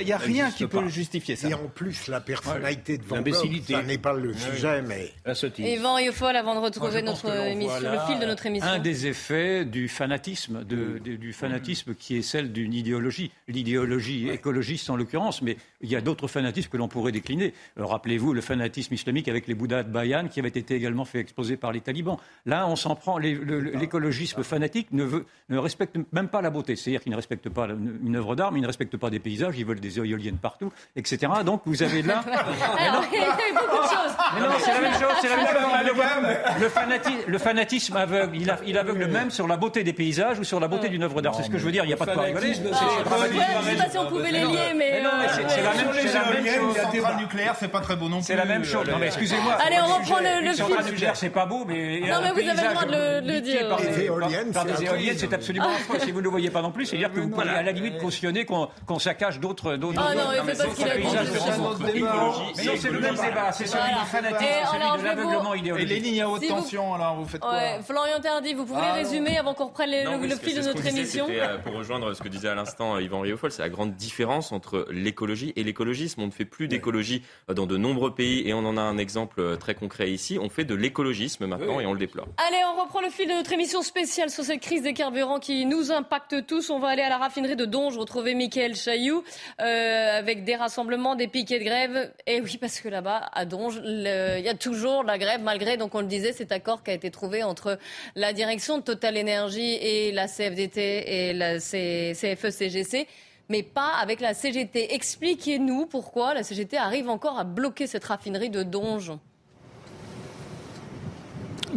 [SPEAKER 17] il n'y a rien qui peut justifier ça.
[SPEAKER 22] Et en plus, la personnalité de Van Gogh, ça n'est pas le sujet, mais...
[SPEAKER 2] Yvan Yofol, avant de retrouver notre émission, le fil de notre émission.
[SPEAKER 26] Un des effets du fanatisme, de, du fanatisme qui est celle d'une idéologie, l'idéologie écologiste en l'occurrence, mais il y a d'autres fanatismes que l'on pourrait décliner. Euh, rappelez-vous le fanatisme islamique avec les Bouddhas de Bayan qui avait été également fait exposer par les talibans. Là, on s'en prend. L'écologisme fanatique ne veut ne respectent même pas la beauté. C'est-à-dire qu'ils ne respectent pas une œuvre d'art, mais ils ne respectent pas des paysages, ils veulent des éoliennes partout, etc. Donc vous avez là.
[SPEAKER 2] Alors, il y a beaucoup de choses.
[SPEAKER 26] Mais non, c'est la même chose. C'est la même chose. Le, fanatisme, le fanatisme aveugle, il, il aveugle même sur la beauté des paysages ou sur la beauté d'une œuvre d'art. C'est ce que je veux dire. Il n'y a pas de quoi rigoler. Je
[SPEAKER 2] ne sais pas si on pouvait les lier, mais.
[SPEAKER 26] C'est la même chose.
[SPEAKER 17] La centrale nucléaire, c'est pas très beau non plus.
[SPEAKER 26] C'est la même chose. Non, mais excusez-moi.
[SPEAKER 2] Allez, on reprend le fil.
[SPEAKER 26] Centrale nucléaire, c'est pas beau, mais.
[SPEAKER 2] Non, mais vous avez le droit de le dire.
[SPEAKER 22] Par des éoliennes,
[SPEAKER 26] c'est absolument affreux. Si vous ne le voyez pas non plus, c'est-à-dire que vous pourriez à la limite cautionner qu'on saccage d'autres.
[SPEAKER 2] Ah non, c'est pas ce qu'il a dit.
[SPEAKER 26] Mais non, c'est le même débat. C'est celui du fanatisme, celui de l'aveuglement idéologique.
[SPEAKER 17] Et les lignes à haute tension, alors vous faites quoi
[SPEAKER 2] Florian Tardy, vous pouvez ah. résumer avant qu'on reprenne le fil de notre émission
[SPEAKER 19] euh, Pour rejoindre ce que disait à l'instant euh, Yvan Riofol, c'est la grande différence entre l'écologie et l'écologisme. On ne fait plus d'écologie euh, dans de nombreux pays et on en a un exemple très concret ici. On fait de l'écologisme maintenant et on le déplore.
[SPEAKER 2] Allez, on reprend le fil de notre émission spéciale sur cette crise des carburants qui nous impacte tous. On va aller à la raffinerie de Donge retrouver Mickaël Chailloux euh, avec des rassemblements, des piquets de grève. Et oui, parce que là-bas, à Donge, il y a toujours la grève, malgré, donc on le disait, cet accord qui a été trouvé entre la direction de Total Energy et la CFDT et la CFE-CGC mais pas avec la CGT. Expliquez-nous pourquoi la CGT arrive encore à bloquer cette raffinerie de Donge.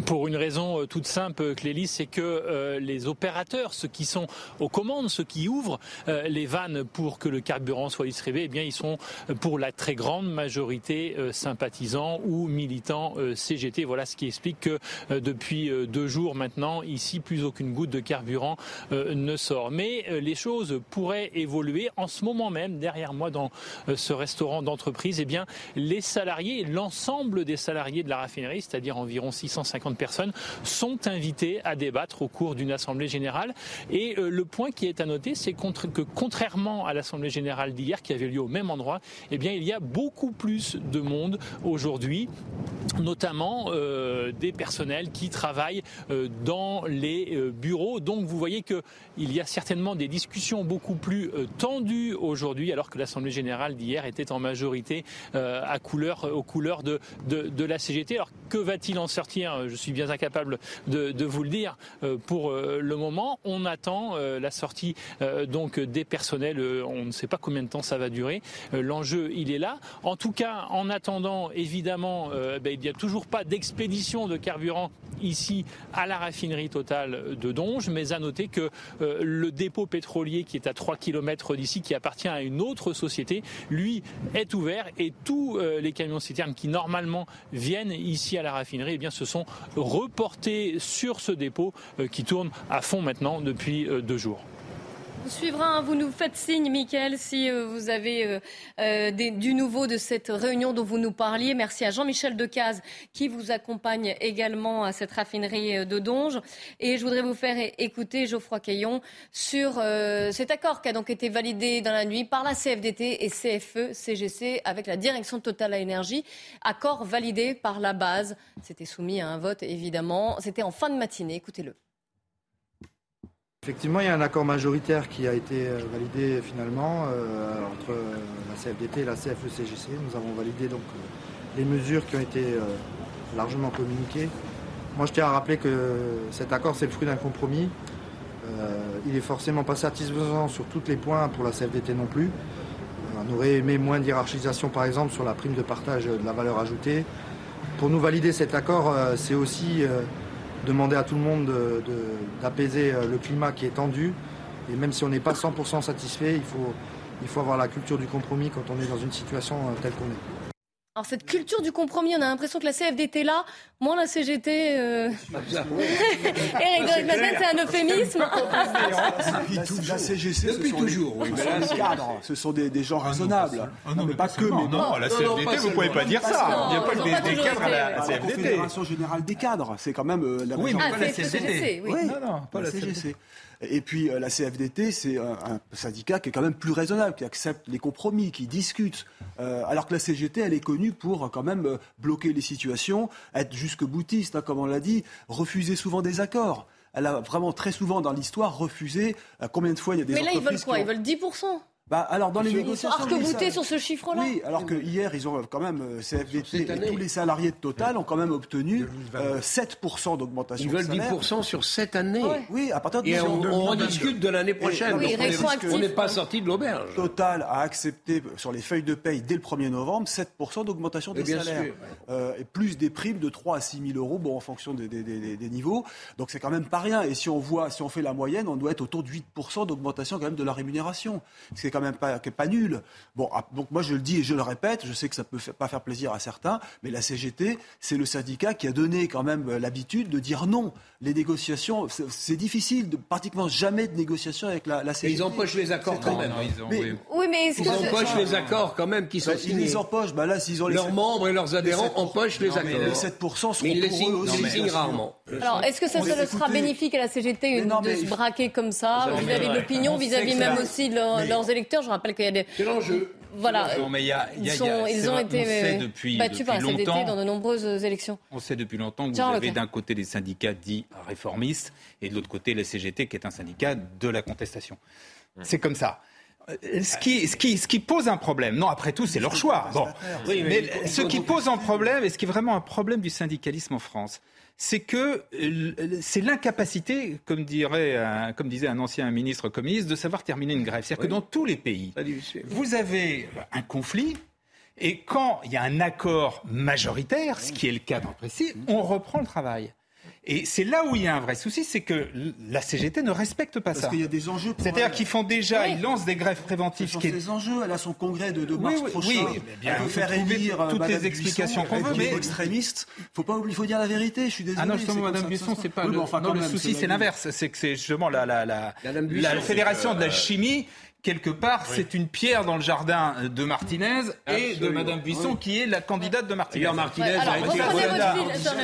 [SPEAKER 26] Pour une raison euh, toute simple, Clélie, c'est que euh, les opérateurs, ceux qui sont aux commandes, ceux qui ouvrent euh, les vannes pour que le carburant soit distribué, eh bien, ils sont pour la très grande majorité sympathisants ou militants CGT. Voilà ce qui explique que depuis deux jours maintenant, ici, plus aucune goutte de carburant ne sort. Mais les choses pourraient évoluer en ce moment même, derrière moi, dans ce restaurant d'entreprise. Eh bien, les salariés, l'ensemble des salariés de la raffinerie, c'est-à-dire environ 650 personnes sont invitées à débattre au cours d'une assemblée générale. Et euh, le point qui est à noter, c'est que contrairement à l'assemblée générale d'hier, qui avait lieu au même endroit, eh bien, il y a beaucoup plus de monde aujourd'hui, notamment euh, des personnels qui travaillent euh, dans les bureaux. Donc, vous voyez qu'il y a certainement des discussions beaucoup plus tendues aujourd'hui, alors que l'assemblée générale d'hier était en majorité à couleur, aux couleurs de, de, la CGT. Alors, que va-t-il en sortir? Bien incapable de, vous le dire euh, pour euh, le moment. On attend euh, la sortie donc des personnels. On ne sait pas combien de temps ça va durer. L'enjeu, il est là. En tout cas, en attendant, évidemment, ben, il n'y a toujours pas d'expédition de carburant ici à la raffinerie totale de Donge, mais à noter que le dépôt pétrolier qui est à 3 km d'ici, qui appartient à une autre société, lui est ouvert et tous les camions citernes qui normalement viennent ici à la raffinerie, eh bien, ce sont reporté sur ce dépôt euh, qui tourne à fond maintenant depuis euh, deux jours.
[SPEAKER 2] On suivra, hein. vous nous faites signe, Mickaël, si euh, vous avez du nouveau de cette réunion dont vous nous parliez. Merci à Jean-Michel Decaze qui vous accompagne également à cette raffinerie de Donge. Et je voudrais vous faire écouter Geoffroy Caillon sur cet accord qui a donc été validé dans la nuit par la CFDT et CFE, CGC, avec la direction Total à Énergie. Accord validé par la base. C'était soumis à un vote, évidemment. C'était en fin de matinée. Écoutez-le.
[SPEAKER 27] Effectivement, il y a un accord majoritaire qui a été euh, validé finalement euh, entre la CFDT et la CFE-CGC. Nous avons validé donc euh, les mesures qui ont été largement communiquées. Moi, je tiens à rappeler que cet accord, c'est le fruit d'un compromis. il est forcément pas satisfaisant sur tous les points pour la CFDT non plus. On aurait aimé moins d'hierarchisation, par exemple, sur la prime de partage de la valeur ajoutée. Pour nous valider cet accord, c'est aussi demander à tout le monde d'apaiser euh, le climat qui est tendu. Et même si on n'est pas 100% satisfait, il faut, il faut avoir la culture du compromis quand on est dans une situation euh, telle qu'on est.
[SPEAKER 2] Alors cette culture du compromis, on a l'impression que la CFDT là, moins la CGT. Euh... Eric c'est un euphémisme.
[SPEAKER 23] la CGC, depuis toujours. Oui, ce sont des ce sont des, gens raisonnables.
[SPEAKER 17] Ah non, mais pas que. Mais non, la CFDT, vous ne pouvez pas dire ça. Il n'y a pas que des cadres à la CFDT. La
[SPEAKER 23] Confédération générale des cadres, c'est quand même euh, la.
[SPEAKER 17] Oui, mais pas la CFDT.
[SPEAKER 23] Non, non, pas la CGC. Et puis euh, la CFDT, c'est un, syndicat qui est quand même plus raisonnable, qui accepte les compromis, qui discute. Euh, alors que la CGT, elle est connue pour euh, quand même bloquer les situations, être jusque boutiste, hein, comme on l'a dit, refuser souvent des accords. Elle a vraiment très souvent dans l'histoire refusé. combien de fois il y a des
[SPEAKER 2] Mais là,
[SPEAKER 23] ils
[SPEAKER 2] veulent quoi? Ils veulent 10
[SPEAKER 23] bah, alors dans les négociations.
[SPEAKER 2] Arc-bouté sur ce chiffre-là
[SPEAKER 23] Oui, alors que hier, ils ont quand même, euh, CFDT et tous les salariés de Total ont quand même obtenu 7% euh, d'augmentation.
[SPEAKER 18] Ils veulent 10% sur cette année.
[SPEAKER 23] Oui, à partir de
[SPEAKER 18] Et on, on discute de l'année prochaine. Oui, on n'est pas sorti de l'auberge.
[SPEAKER 23] Total a accepté sur les feuilles de paye dès le 1er novembre 7% d'augmentation des salaires. Euh, et plus des primes de 3 à 6 000 euros, bon, en fonction des, des, des, des niveaux. Donc c'est quand même pas rien. Et si on voit, si on fait la moyenne, on doit être autour de 8% d'augmentation quand même de la rémunération. C'est même pas, pas nul. Bon, ah, donc moi je le dis et je le répète, je sais que ça peut pas faire plaisir à certains, mais la CGT, c'est le syndicat qui a donné quand même euh, l'habitude de dire non. Les négociations, c'est difficile, de, pratiquement jamais de négociations avec la, la CGT.
[SPEAKER 18] ils empochent les accords quand même. ils
[SPEAKER 2] oui. mais
[SPEAKER 18] ils empochent les accords quand même qui sont bah, signés.
[SPEAKER 23] Ils les empochent. Bah là, s'ils ont
[SPEAKER 18] leurs membres et leurs adhérents empochent les accords.
[SPEAKER 23] les 7% sont
[SPEAKER 18] mais ils les signent, rarement.
[SPEAKER 2] Alors, est-ce que ça, ça sera bénéfique à la CGT de se braquer comme ça vis-à-vis de l'opinion, vis-à-vis même aussi de leurs électeurs Je rappelle qu'il y a des
[SPEAKER 18] c'est l'enjeu.
[SPEAKER 2] Voilà. ils, ont été
[SPEAKER 17] depuis,
[SPEAKER 2] battus par
[SPEAKER 17] la CFDT
[SPEAKER 2] dans de nombreuses élections.
[SPEAKER 17] On sait depuis longtemps que vous avez d'un côté des syndicats dits réformistes et de l'autre côté la CGT qui est un syndicat de la contestation. C'est comme ça. Euh, ce qui, ce, qui, ce qui, pose un problème, non, après tout, c'est leur choix. Bon. mais ce qui pose un problème, et ce qui est vraiment un problème du syndicalisme en France, c'est que euh, c'est l'incapacité, comme, dirait comme disait un ancien ministre communiste, de savoir terminer une grève. C'est-à-dire que dans tous les pays, vous avez un conflit, et quand il y a un accord majoritaire, ce qui est le cas dans le précis, on reprend le travail. Et c'est là où il y a un vrai souci, c'est que la CGT ne respecte pas
[SPEAKER 23] ça.
[SPEAKER 17] Parce
[SPEAKER 23] qu'il y a des enjeux.
[SPEAKER 17] C'est-à-dire qu'ils font déjà, ils lancent des grèves préventives.
[SPEAKER 23] Ce qui est... des enjeux. Elle a son congrès de, de mars oui, prochain. Oui,
[SPEAKER 17] bien, elle peut faire élire
[SPEAKER 23] toutes
[SPEAKER 17] les explications qu'on veut, mais
[SPEAKER 23] extrémiste. Faut pas oublier, faut dire la vérité. Je suis désolé.
[SPEAKER 17] Ah non, justement, Madame Buisson, c'est pas. non, le souci, c'est l'inverse. C'est que c'est justement la, la, la, la fédération de la chimie quelque part, c'est une pierre dans le jardin de Martinez et de Madame Buisson, qui est la candidate de Martinez.
[SPEAKER 18] D'ailleurs, Martinez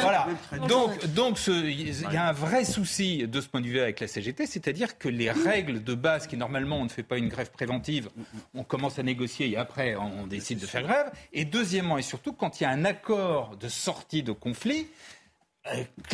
[SPEAKER 17] Voilà. Donc, donc il y a un vrai souci de ce point de vue avec la CGT, c'est-à-dire que les règles de base qui, normalement, on ne fait pas une grève préventive, on commence à négocier et après, on décide de faire grève. Et deuxièmement, et surtout, quand il y a un accord de sortie de conflit,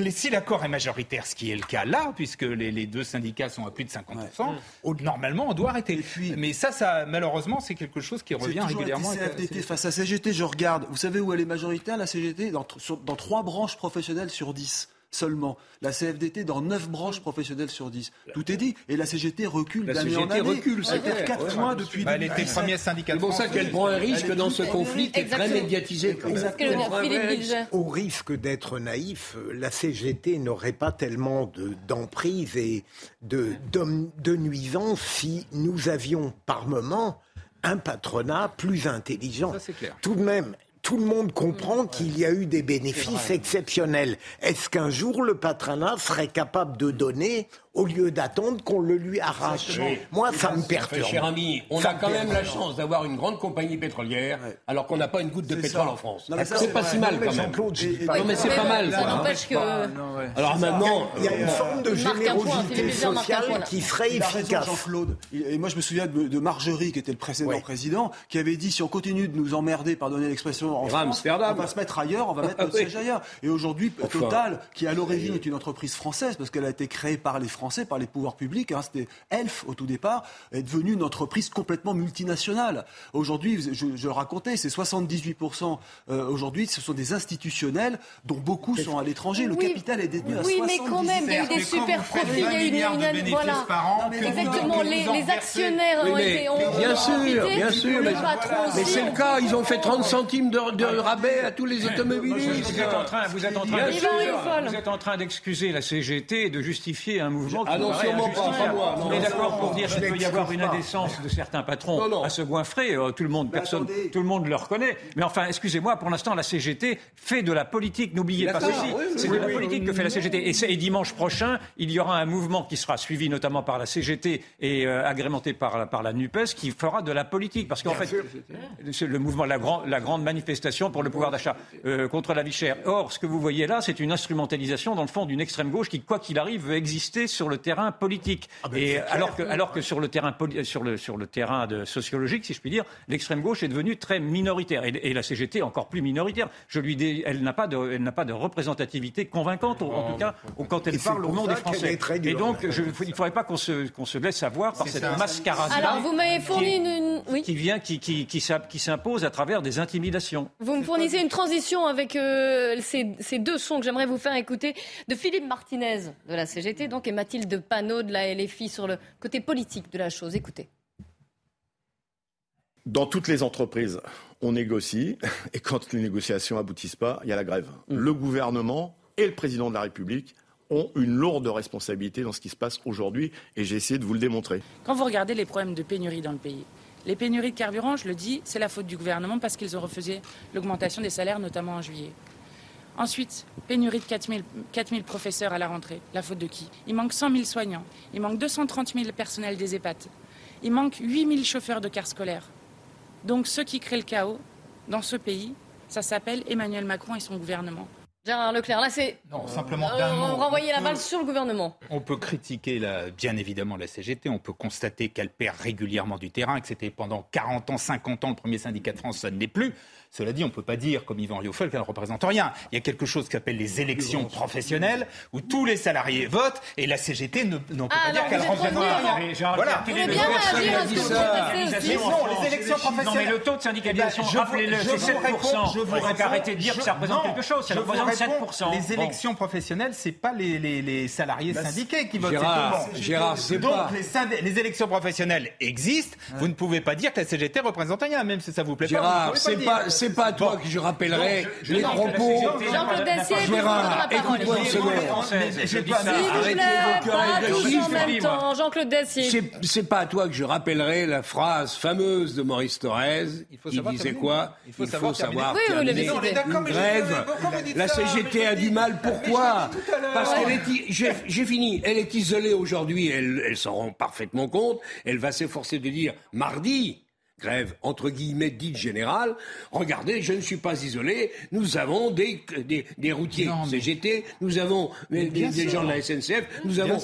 [SPEAKER 17] si l'accord est majoritaire, ce qui est le cas là, puisque les, deux syndicats sont à plus de 50%, normalement on doit arrêter. Mais ça, ça malheureusement, c'est quelque chose qui revient régulièrement.
[SPEAKER 23] CFDT face à CGT, je regarde. Vous savez où elle est majoritaire, la CGT dans, dans trois branches professionnelles sur 10 seulement. La CFDT dans 9 branches professionnelles sur 10. Tout est dit. Et la CGT recule
[SPEAKER 18] La CGT recule,
[SPEAKER 23] c'est clair. 4 points depuis bah,
[SPEAKER 17] Elle était premier syndicat.
[SPEAKER 18] C'est pour ça qu'elle prend un risque dans ce conflit qui est très médiatisé.
[SPEAKER 22] Au risque d'être naïf, la CGT n'aurait pas tellement d'emprise et de, de nuisance si nous avions par moment un patronat plus intelligent.
[SPEAKER 17] Ça, clair.
[SPEAKER 22] Tout de même, tout le monde comprend qu'il y a eu des bénéfices exceptionnels. Est-ce qu'un jour le patronat serait capable de donner au lieu d'attendre qu'on le lui arrache. Moi, ça me perturbe.
[SPEAKER 18] Cher ami, on a quand même la chance d'avoir une grande compagnie pétrolière, alors qu'on n'a pas une goutte de pétrole en France. C'est pas si mal quand même. Non, mais c'est pas mal.
[SPEAKER 2] Ça n'empêche que.
[SPEAKER 18] Alors maintenant,
[SPEAKER 22] il y a une forme de générosité sociale qui serait efficace.
[SPEAKER 23] Jean-Claude. Et moi, je me souviens de Margerie, qui était le précédent président, qui avait dit si on continue de nous emmerder, pardonnez l'expression, en France, on va se mettre ailleurs, on va mettre notre siège ailleurs. Et aujourd'hui, Total, qui à l'origine est une entreprise française, parce qu'elle a été créée par les Français français, par les pouvoirs publics. Hein, C'était Elf au tout départ, est devenu une entreprise complètement multinationale. Aujourd'hui, je, je, le racontais, c'est 78% euh, aujourd'hui, ce sont des institutionnels dont beaucoup sont à l'étranger. Le capital est détenu à 70%.
[SPEAKER 2] Oui, mais quand même, il y a eu des super profits, il y a eu une, une voilà. Exactement, les, les, actionnaires ont été
[SPEAKER 18] ont Bien sûr, bien sûr, mais, mais c'est le cas. Ils ont fait 30 centimes de, de rabais à tous les automobilistes.
[SPEAKER 21] Vous êtes en train, vous êtes en train, vous êtes en train d'excuser la CGT et de justifier un mouvement qui
[SPEAKER 18] ah non, sûrement pas, pas moi.
[SPEAKER 21] On est d'accord pour dire qu'il peut y avoir une indécence de certains patrons à se goinfrer. Euh, tout le monde, personne, tout le monde le reconnaît. Mais enfin, excusez-moi, pour l'instant, la CGT fait de la politique. N'oubliez pas ceci. C'est de la politique que fait la CGT. Et, dimanche prochain, il y aura un mouvement qui sera suivi notamment par la CGT et euh, agrémenté par, par la NUPES qui fera de la politique. Parce qu'en fait, c'est le mouvement, la, grand, la grande manifestation pour le pouvoir d'achat euh, contre la vie chère. Or, ce que vous voyez là, c'est une instrumentalisation, dans le fond, d'une extrême gauche qui, quoi qu'il arrive, veut exister sur le terrain politique. Ah ben, et alors que, alors que sur le terrain, sur le, sur le terrain de sociologique, si je puis dire, l'extrême gauche est devenue très minoritaire. Et, la CGT encore plus minoritaire. Je lui dis, elle n'a pas de, elle n'a pas de représentativité convaincante, en, tout cas, quand elle parle au nom des Français. Et donc, il ne faudrait pas qu'on se, qu'on se laisse avoir par cette mascarade.
[SPEAKER 2] Alors, vous m'avez fourni une,
[SPEAKER 21] oui. qui vient, qui, qui, qui, qui s'impose à travers des intimidations.
[SPEAKER 2] Vous me fournissez une transition avec euh, ces, ces, deux sons que j'aimerais vous faire écouter de Philippe Martinez de la CGT donc, et Panot de la LFI sur le côté politique de la chose. Écoutez.
[SPEAKER 28] Dans toutes les entreprises, on négocie et quand les négociations aboutissent pas, il y a la grève. Mm. Le gouvernement et le président de la République ont une lourde responsabilité dans ce qui se passe aujourd'hui et j'ai essayé de vous le démontrer.
[SPEAKER 29] Quand vous regardez les problèmes de pénurie dans le pays, les pénuries de carburant, je le dis, c'est la faute du gouvernement parce qu'ils ont refusé l'augmentation des salaires, notamment en juillet. Ensuite, pénurie de 4 000, professeurs à la rentrée. La faute de qui? Il manque 100 000 soignants. Il manque 230 000 personnels des EHPAD. Il manque 8 000 chauffeurs de cars scolaires. Donc ceux qui créent le chaos dans ce pays, ça s'appelle Emmanuel Macron et son gouvernement.
[SPEAKER 2] Gérard Leclerc, là c'est.
[SPEAKER 17] Non, simplement
[SPEAKER 2] euh, On renvoyait la balle sur le gouvernement.
[SPEAKER 17] On peut critiquer bien évidemment la CGT, on peut constater qu'elle perd régulièrement du terrain, que c'était pendant 40 ans, 50 ans le premier syndicat de France, ça ne l'est plus. Cela dit, on ne peut pas dire, comme Yvan Rioufol, qu'elle ne représente rien. Il y a quelque chose qu'appelle les élections professionnelles, où tous les salariés votent, et la CGT ne, peut pas ah, dire qu'elle représente rien.
[SPEAKER 2] Voilà. Vous bien réagir à ce que
[SPEAKER 17] vous les élections professionnelles... Non,
[SPEAKER 21] mais le taux de syndicalisation, eh ben, rappelez-le, c'est 7%. Je vous arrêter de dire que ça représente quelque chose, ça représente 7%.
[SPEAKER 17] Les élections professionnelles, ce n'est pas les salariés bah, syndiqués qui votent.
[SPEAKER 18] Gérard, c'est
[SPEAKER 17] Donc, les élections professionnelles existent, vous ne pouvez pas dire que la CGT représente rien, même si ça vous plaît pas.
[SPEAKER 18] Gérard, c'est pas c'est pas à toi que je rappellerai les propos.
[SPEAKER 2] Jean-Claude Dacier,
[SPEAKER 18] Gérard, écoute-moi une seconde.
[SPEAKER 2] Jean-Claude Dacier.
[SPEAKER 18] C'est pas à toi que je rappellerai la phrase fameuse de Maurice Thorez. Il disait quoi Il faut savoir terminer une grève. La CGT a du mal. Pourquoi Parce qu'elle est. J'ai fini. Elle est isolée aujourd'hui. Elle s'en rend parfaitement compte. Elle va s'efforcer de dire mardi grève entre guillemets dite générale. Regardez, je ne suis pas isolé. Nous avons des, des, routiers CGT, nous avons des, gens de la SNCF, nous avons.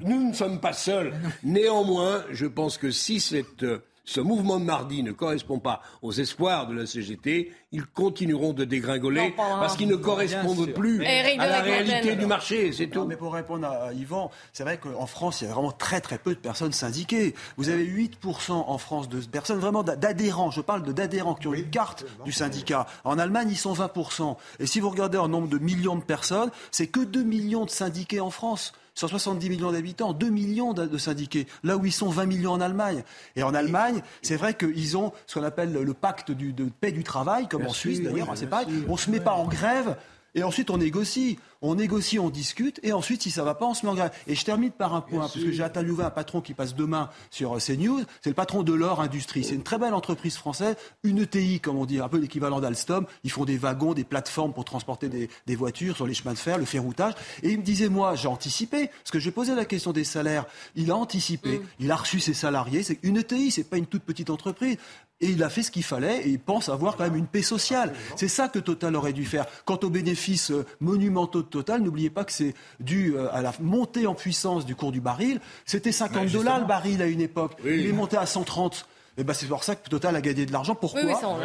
[SPEAKER 18] Nous ne sommes pas seuls. Néanmoins, je pense que si cette ce mouvement de mardi ne correspond pas aux espoirs de la CGT, ils continueront de dégringoler parce qu'ils ne correspondent plus à la réalité du marché, c'est tout.
[SPEAKER 23] Mais pour répondre à Yvan, c'est vrai qu'en France, il y a vraiment très très peu de personnes syndiquées. Vous avez 8% en France de personnes vraiment d'adhérents, je parle d'adhérents qui ont une carte du syndicat. En Allemagne, ils sont 20%. Et si vous regardez en nombre de millions de personnes, c'est que 2 millions de syndiqués en France. 170 millions d'habitants, 2 millions de syndiqués, là où ils sont 20 millions en Allemagne. Et en Allemagne, c'est vrai qu'ils ont ce qu'on appelle le pacte de paix du travail, comme en Suisse d'ailleurs, c'est pareil. On ne se met pas en grève et ensuite, on négocie. On négocie, on discute, et ensuite, si ça ne va pas, on se met en grève. Et je termine par un point, parce que j'ai interviewé un patron qui passe demain sur euh, CNews. C'est le patron de l'or industrie. C'est une très belle entreprise française, une ETI, comme on dit, un peu l'équivalent d'Alstom. Ils font des wagons, des plateformes pour transporter des, voitures sur les chemins de fer, le ferroutage. Et il me disait, moi, j'ai anticipé, parce que j'ai posé la question des salaires. Il a anticipé, mm. il a reçu ses salariés. C'est une ETI, c'est pas une toute petite entreprise. Et il a fait ce qu'il fallait et il pense avoir quand même une paix sociale. C'est ça que Total aurait dû faire. Quant aux bénéfices euh, monumentaux de Total, n'oubliez pas que c'est dû euh, à la montée en puissance du cours du baril. C'était 50 dollars le baril à une époque. Il est monté à 130. Et eh ben c'est pour ça que Total a gagné de l'argent. Pourquoi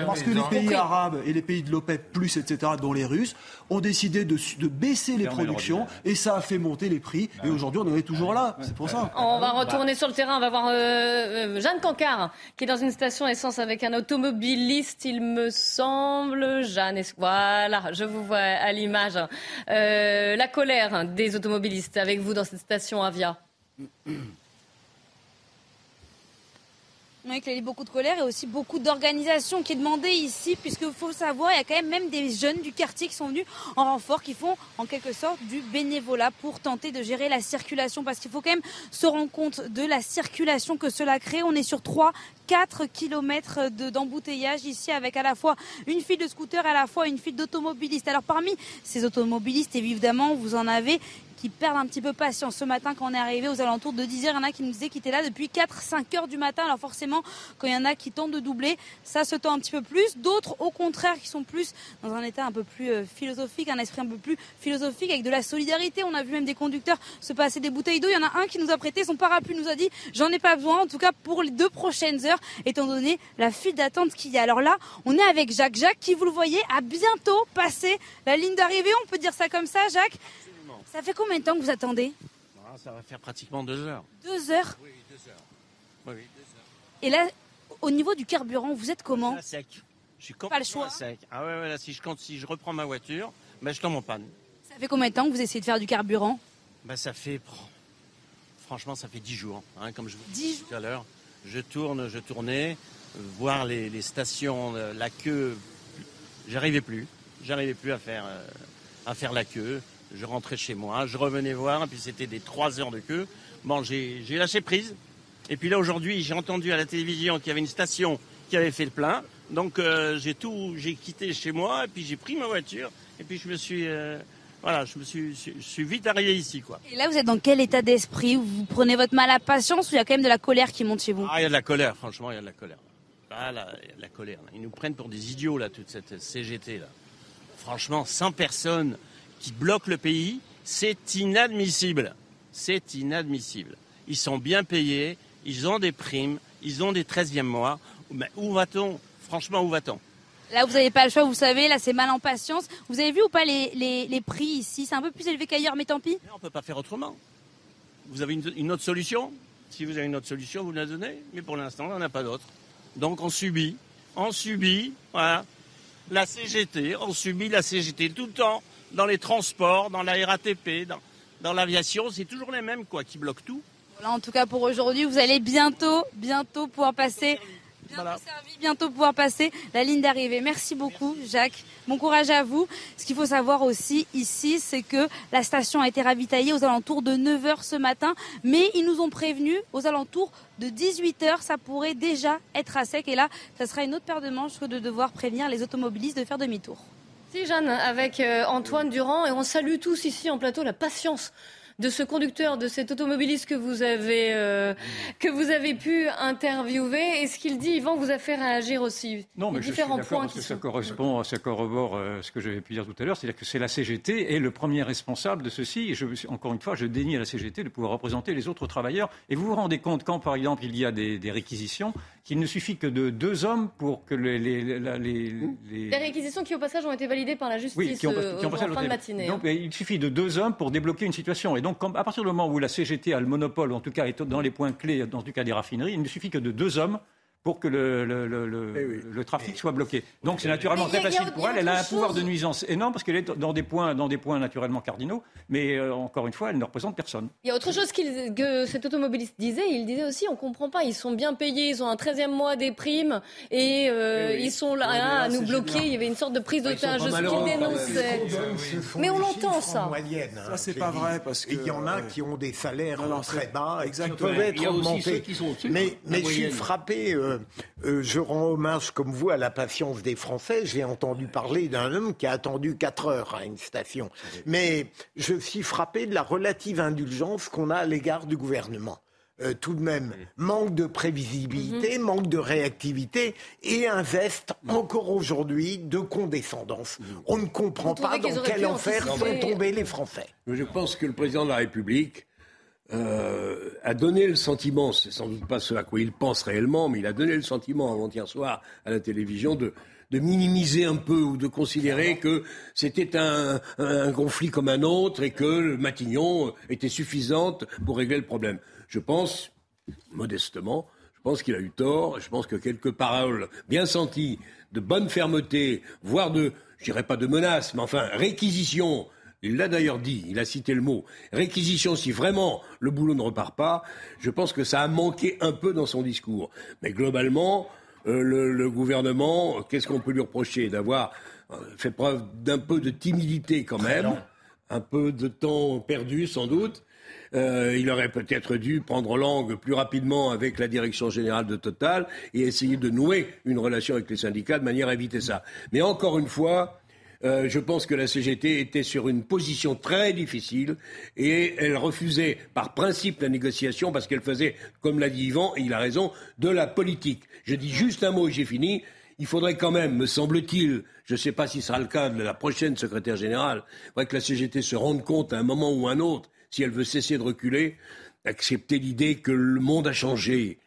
[SPEAKER 23] Parce que les pays arabes et les pays de l'OPEP, etc., dont les Russes, ont décidé de, baisser les productions et ça a fait monter les prix. Et aujourd'hui, on en est toujours là. C'est pour ça.
[SPEAKER 2] On va retourner sur le terrain. On va voir euh, euh, Jeanne Cancard, qui est dans une station essence avec un automobiliste, il me semble. Jeanne, voilà, je vous vois à l'image. Euh, la colère des automobilistes avec vous dans cette station Avia.
[SPEAKER 30] Oui, il y a beaucoup de colère et aussi beaucoup d'organisation qui est demandée ici, puisqu'il faut savoir, il y a quand même même des jeunes du quartier qui sont venus en renfort, qui font en quelque sorte du bénévolat pour tenter de gérer la circulation, parce qu'il faut quand même se rendre compte de la circulation que cela crée. On est sur 3, 4 kilomètres d'embouteillage ici avec à la fois une file de scooters, à la fois une file d'automobilistes. Alors parmi ces automobilistes, évidemment, vous en avez qui perdent un petit peu patience. Ce matin, quand on est arrivé aux alentours de 10h, il y en a qui nous disaient qu'ils étaient là depuis 4-5 heures du matin. Alors forcément, quand il y en a qui tentent de doubler, ça se tend un petit peu plus. D'autres, au contraire, qui sont plus dans un état un peu plus euh, philosophique, un esprit un peu plus philosophique, avec de la solidarité. On a vu même des conducteurs se passer des bouteilles d'eau. Il y en a un qui nous a prêté son parapluie, nous a dit j'en ai pas besoin, en tout cas pour les deux prochaines heures, étant donné la file d'attente qu'il y a. Alors là, on est avec Jacques. Jacques, qui vous le voyez, a bientôt passé la ligne d'arrivée. On peut dire ça comme ça, Jacques? Ça fait combien de temps que vous attendez
[SPEAKER 31] ah, Ça va faire pratiquement deux heures.
[SPEAKER 30] Deux heures
[SPEAKER 31] Oui, deux heures. Oui, deux heures.
[SPEAKER 30] Et là, au niveau du carburant, vous êtes comment
[SPEAKER 31] à sec. Je suis
[SPEAKER 30] Pas le choix.
[SPEAKER 31] à sec. Ah ouais, ouais là, si je compte, si je reprends ma voiture, ben, je tombe en panne.
[SPEAKER 30] Ça fait combien de temps que vous essayez de faire du carburant
[SPEAKER 31] ben, Ça fait. Franchement, ça fait dix jours. Hein, comme je vous
[SPEAKER 30] disais
[SPEAKER 31] tout à l'heure. Je tourne, je tournais, euh, voir les, stations, euh, la queue. J'arrivais plus. J'arrivais plus à faire, euh, à faire la queue je rentrais chez moi, je revenais voir, et puis c'était des trois heures de queue. Bon, j'ai lâché prise. Et puis là, aujourd'hui, j'ai entendu à la télévision qu'il y avait une station qui avait fait le plein. Donc, euh, j'ai tout, j'ai quitté chez moi, et puis j'ai pris ma voiture, et puis je me suis, euh, voilà, je me suis, je suis vite arrivé ici, quoi.
[SPEAKER 30] Et là, vous êtes dans quel état d'esprit? Vous prenez votre mal à patience ou il y a quand même de la colère qui monte chez vous?
[SPEAKER 31] Ah, il y a de la colère, franchement, il y a de la colère. Ah, là, il y a de la colère. Ils nous prennent pour des idiots, là, toute cette CGT, là. Franchement, 100 personnes qui bloquent le pays, c'est inadmissible. C'est inadmissible. Ils sont bien payés, ils ont des primes, ils ont des 13e mois. Mais où va-t-on? Franchement, où va-t-on?
[SPEAKER 30] Là, vous n'avez pas le choix, vous savez, là, c'est mal en patience. Vous avez vu ou pas les, les, prix ici? C'est un peu plus élevé qu'ailleurs, mais tant pis.
[SPEAKER 31] on ne peut pas faire autrement. Vous avez une, autre solution? Si vous avez une autre solution, vous la donnez. Mais pour l'instant, on n'en a pas d'autre. Donc, on subit. On subit, voilà. La CGT, on subit la CGT tout le temps dans les transports, dans la RATP, dans, dans l'aviation, c'est toujours les mêmes quoi, qui bloquent tout.
[SPEAKER 30] Voilà, en tout cas pour aujourd'hui, vous allez bientôt, bientôt pouvoir passer. Bientôt servi, bientôt pouvoir passer la ligne d'arrivée. Merci beaucoup, Jacques. Bon courage à vous. Ce qu'il faut savoir aussi ici, c'est que la station a été ravitaillée aux alentours de 9h ce matin, mais ils nous ont prévenu aux alentours de 18h, ça pourrait déjà être à sec. Et là, ça sera une autre paire de manches que de devoir prévenir les automobilistes de faire demi-tour.
[SPEAKER 2] Si, Jeanne, avec euh, Antoine Durand, et on salue tous ici en plateau la patience de ce conducteur, de cet automobiliste que vous avez, euh, que vous avez pu interviewer. Et ce qu'il dit, Yvan, vous a fait réagir aussi.
[SPEAKER 21] Non, mais différents je suis points parce que ça correspond, ça corrobore euh, ce que j'avais pu dire tout à l'heure, c'est-à-dire que c'est la CGT et le premier responsable de ceci. Et je, encore une fois, je dénie à la CGT de pouvoir représenter les autres travailleurs. Et vous vous rendez compte quand, par exemple, il y a des, des réquisitions, qu'il ne suffit que de deux hommes pour que les, les, les,
[SPEAKER 2] les... réquisitions qui, au passage, ont été validées par la justice oui, qui ont, qui ont euh, en fin de matinée.
[SPEAKER 21] Donc, hein. il suffit de deux hommes pour débloquer une situation. Et donc, à partir du moment où la CGT a le monopole, en tout cas est dans les points clés, dans tout cas des raffineries, il ne suffit que de deux hommes pour que le, le, le, eh trafic soit bloqué. Donc c'est naturellement très facile pour elle. Elle a un pouvoir de nuisance énorme parce qu'elle est dans des points, dans des points naturellement cardinaux, mais euh, encore une fois, elle ne représente personne.
[SPEAKER 2] Il y a autre chose que cet automobiliste disait. Il disait aussi, on ne comprend pas, ils sont bien payés, ils ont un 13e mois des primes et euh, eh ils sont là, à nous bloquer. Il y avait une sorte de prise d'otage, ce qu'il dénonçait. Mais on l'entend ça.
[SPEAKER 22] Ça
[SPEAKER 23] c'est pas vrai parce
[SPEAKER 22] qu'il y en a qui ont des salaires très bas et qui peuvent être augmentés. Mais, mais je suis frappé. Euh, euh, je rends hommage, comme vous, à la patience des Français. J'ai entendu parler d'un homme qui a attendu 4 heures à une station. Mais je suis frappé de la relative indulgence qu'on a à l'égard du gouvernement. Euh, tout de même, manque de prévisibilité, mhm. manque de réactivité et un veste, encore aujourd'hui, de condescendance. On ne comprend pas dans quel enfer sont tombés les Français.
[SPEAKER 18] Je pense que le président de la République euh, a donné le sentiment, c'est sans doute pas ce à quoi il pense réellement, mais il a donné le sentiment avant-hier soir à la télévision de, de minimiser un peu ou de considérer que c'était un, un, conflit comme un autre et que Matignon était suffisante pour régler le problème. Je pense, modestement, je pense qu'il a eu tort. Je pense que quelques paroles bien senties, de bonne fermeté, voire de, je dirais pas de menaces, mais enfin réquisition Il l'a d'ailleurs dit, il a cité le mot. Réquisition, si vraiment le boulot ne repart pas, je pense que ça a manqué un peu dans son discours. Mais globalement, euh, le, gouvernement, qu'est-ce qu'on peut lui reprocher D'avoir euh, fait preuve d'un peu de timidité quand même, un peu de temps perdu sans doute. Euh, il aurait peut-être dû prendre langue plus rapidement avec la direction générale de Total et essayer de nouer une relation avec les syndicats de manière à éviter ça. Mais encore une fois, euh, je pense que la CGT était sur une position très difficile et elle refusait par principe la négociation parce qu'elle faisait, comme l'a dit Yvan, et il a raison, de la politique. Je dis juste un mot et j'ai fini. Il faudrait quand même, me semble-t-il, je ne sais pas si ce sera le cas de la prochaine secrétaire générale, que la CGT se rende compte à un moment ou à un autre, si elle veut cesser de reculer, accepter l'idée que le monde a changé,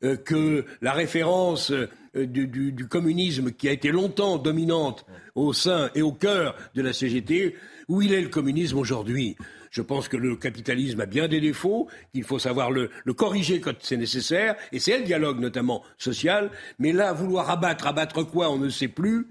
[SPEAKER 18] que la référence euh, du, communisme qui a été longtemps dominante au sein et au cœur de la CGT, où il est le communisme aujourd'hui je pense que le capitalisme a bien des défauts, qu'il faut savoir le, le corriger quand c'est nécessaire, et c'est le dialogue notamment social. Mais là, vouloir abattre, abattre quoi, on ne sait plus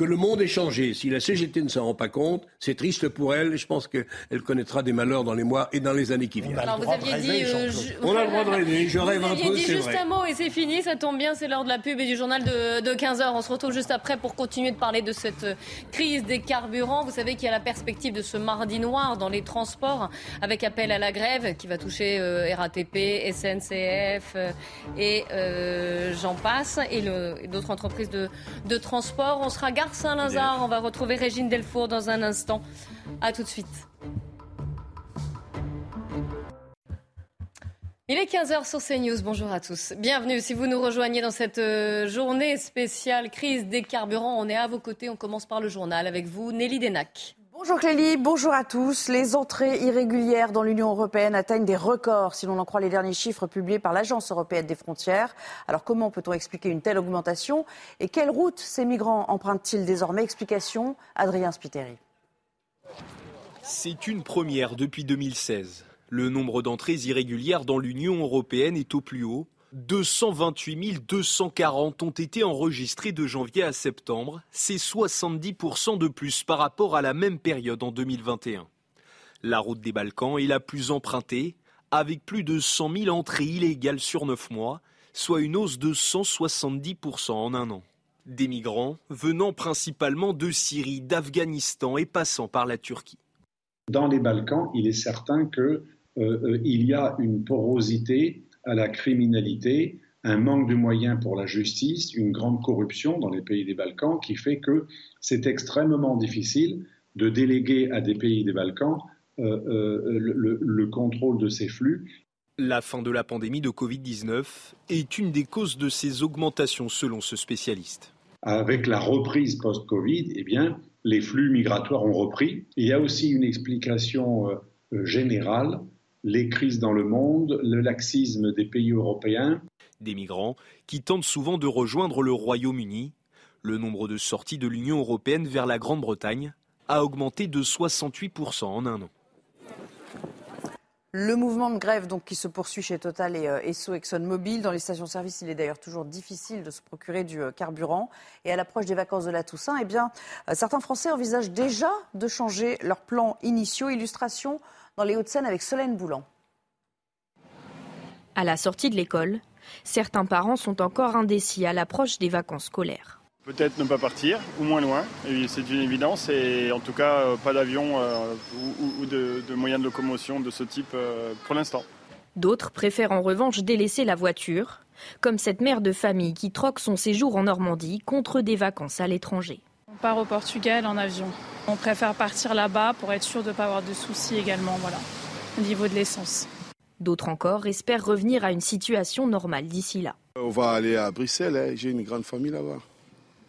[SPEAKER 18] que le monde est changé. Si la CGT ne s'en rend pas compte, c'est triste pour elle. Et je pense qu'elle connaîtra des malheurs dans les mois et dans les années qui viennent.
[SPEAKER 2] Alors, vous aviez dit, euh,
[SPEAKER 18] on a le droit de rêver. Je rêve un peu,
[SPEAKER 2] c'est juste un mot et c'est fini. Ça tombe bien, c'est l'heure de la pub et du journal de, de 15 h On se retrouve juste après pour continuer de parler de cette crise des carburants. Vous savez qu'il y a la perspective de ce mardi noir dans les transports avec appel à la grève qui va toucher euh, RATP, SNCF euh, et j'en passe et d'autres entreprises de, de transport. On sera garde Saint-Lazare. On va retrouver Régine Delfour dans un instant. A tout de suite. Il est 15h sur CNews. Bonjour à tous. Bienvenue. Si vous nous rejoignez dans cette euh, journée spéciale crise des carburants, on est à vos côtés. On commence par le journal avec vous, Nelly Denac.
[SPEAKER 3] Bonjour Clélie, bonjour à tous. Les entrées irrégulières dans l'Union européenne atteignent des records si l'on en croit les derniers chiffres publiés par l'Agence européenne des frontières. Alors comment peut-on expliquer une telle augmentation et quelle route ces migrants empruntent-ils désormais? Explication, Adrien Spiteri.
[SPEAKER 9] C'est une première depuis 2016. Le nombre d'entrées irrégulières dans l'Union européenne est au plus haut 228 240 ont été enregistrés de janvier à septembre. C'est 70% de plus par rapport à la même période en 2021. La route des Balkans est la plus empruntée, avec plus de 100 000 entrées illégales sur 9 mois, soit une hausse de 170% en un an. Des migrants venant principalement de Syrie, d'Afghanistan et passant par la Turquie.
[SPEAKER 32] Dans les Balkans, il est certain qu'il euh, euh, y a une porosité à la criminalité, un manque de moyens pour la justice, une grande corruption dans les pays des Balkans qui fait que c'est extrêmement difficile de déléguer à des pays des Balkans euh, euh, le, contrôle de ces flux.
[SPEAKER 9] La fin de la pandémie de Covid-19 est une des causes de ces augmentations selon ce spécialiste.
[SPEAKER 32] Avec la reprise post-Covid, eh bien, les flux migratoires ont repris. Il y a aussi une explication euh, générale les crises dans le monde, le laxisme des pays européens.
[SPEAKER 9] Des migrants qui tentent souvent de rejoindre le Royaume-Uni. Le nombre de sorties de l'Union européenne vers la Grande-Bretagne a augmenté de 68% en un an.
[SPEAKER 3] Le mouvement de grève donc, qui se poursuit chez Total et euh, Esso ExxonMobil. Dans les stations-service, il est d'ailleurs toujours difficile de se procurer du euh, carburant. Et à l'approche des vacances de la Toussaint, eh bien, euh, certains Français envisagent déjà de changer leurs plans initiaux. Illustration dans les Hauts-de-Seine avec Solène Boulan.
[SPEAKER 4] À la sortie de l'école, certains parents sont encore indécis à l'approche des vacances scolaires.
[SPEAKER 5] Peut-être ne pas partir, ou moins loin, c'est une évidence, et en tout cas euh, pas d'avion euh, ou, de, moyens de locomotion de ce type euh, pour l'instant.
[SPEAKER 4] D'autres préfèrent en revanche délaisser la voiture, comme cette mère de famille qui troque son séjour en Normandie contre des vacances à l'étranger.
[SPEAKER 6] On part au Portugal en avion. On préfère partir là-bas pour être sûr de ne pas avoir de soucis également, voilà, au niveau de l'essence.
[SPEAKER 4] D'autres encore espèrent revenir à une situation normale d'ici là.
[SPEAKER 33] On va aller à Bruxelles, hein. j'ai une grande famille là-bas.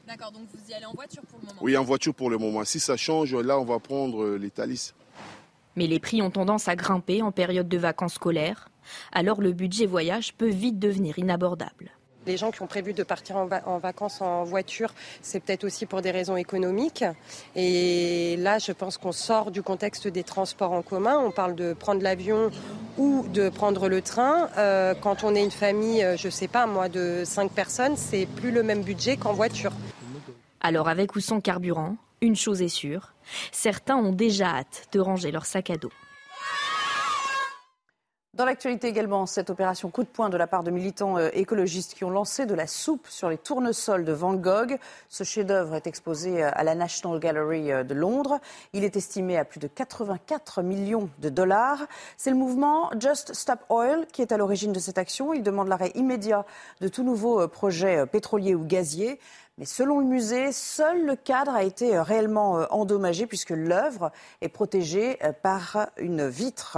[SPEAKER 4] D'accord, donc vous y allez en voiture pour le moment
[SPEAKER 33] Oui, en voiture pour le moment. Si ça change, là, on va prendre euh, les Thalys.
[SPEAKER 4] Mais les prix ont tendance à grimper en période de vacances scolaires, alors le budget voyage peut vite devenir inabordable.
[SPEAKER 8] Les gens qui ont prévu de partir en, vacances en voiture, c'est peut-être aussi pour des raisons économiques. Et là, je pense qu'on sort du contexte des transports en commun. On parle de prendre l'avion ou de prendre le train. Euh, quand on est une famille, euh, je ne sais pas, moi, de 5 personnes, c'est plus le même budget qu'en voiture.
[SPEAKER 4] Alors, avec ou sans carburant, Une chose est sûre, certains ont déjà hâte de ranger leur sac à dos.
[SPEAKER 3] Dans l'actualité également, cette opération coup de poing de la part de militants euh, écologistes qui ont lancé de la soupe sur les tournesols de Van Gogh. Ce chef-d'œuvre est exposé euh, à la National Gallery euh, de Londres. Il est estimé à plus de 84 millions de dollars. C'est le mouvement Just Stop Oil qui est à l'origine de cette action. Il demande l'arrêt immédiat de tout nouveau projet pétrolier ou gazier. Mais selon le musée, seul le cadre a été réellement endommagé puisque l'œuvre est protégée par une vitre.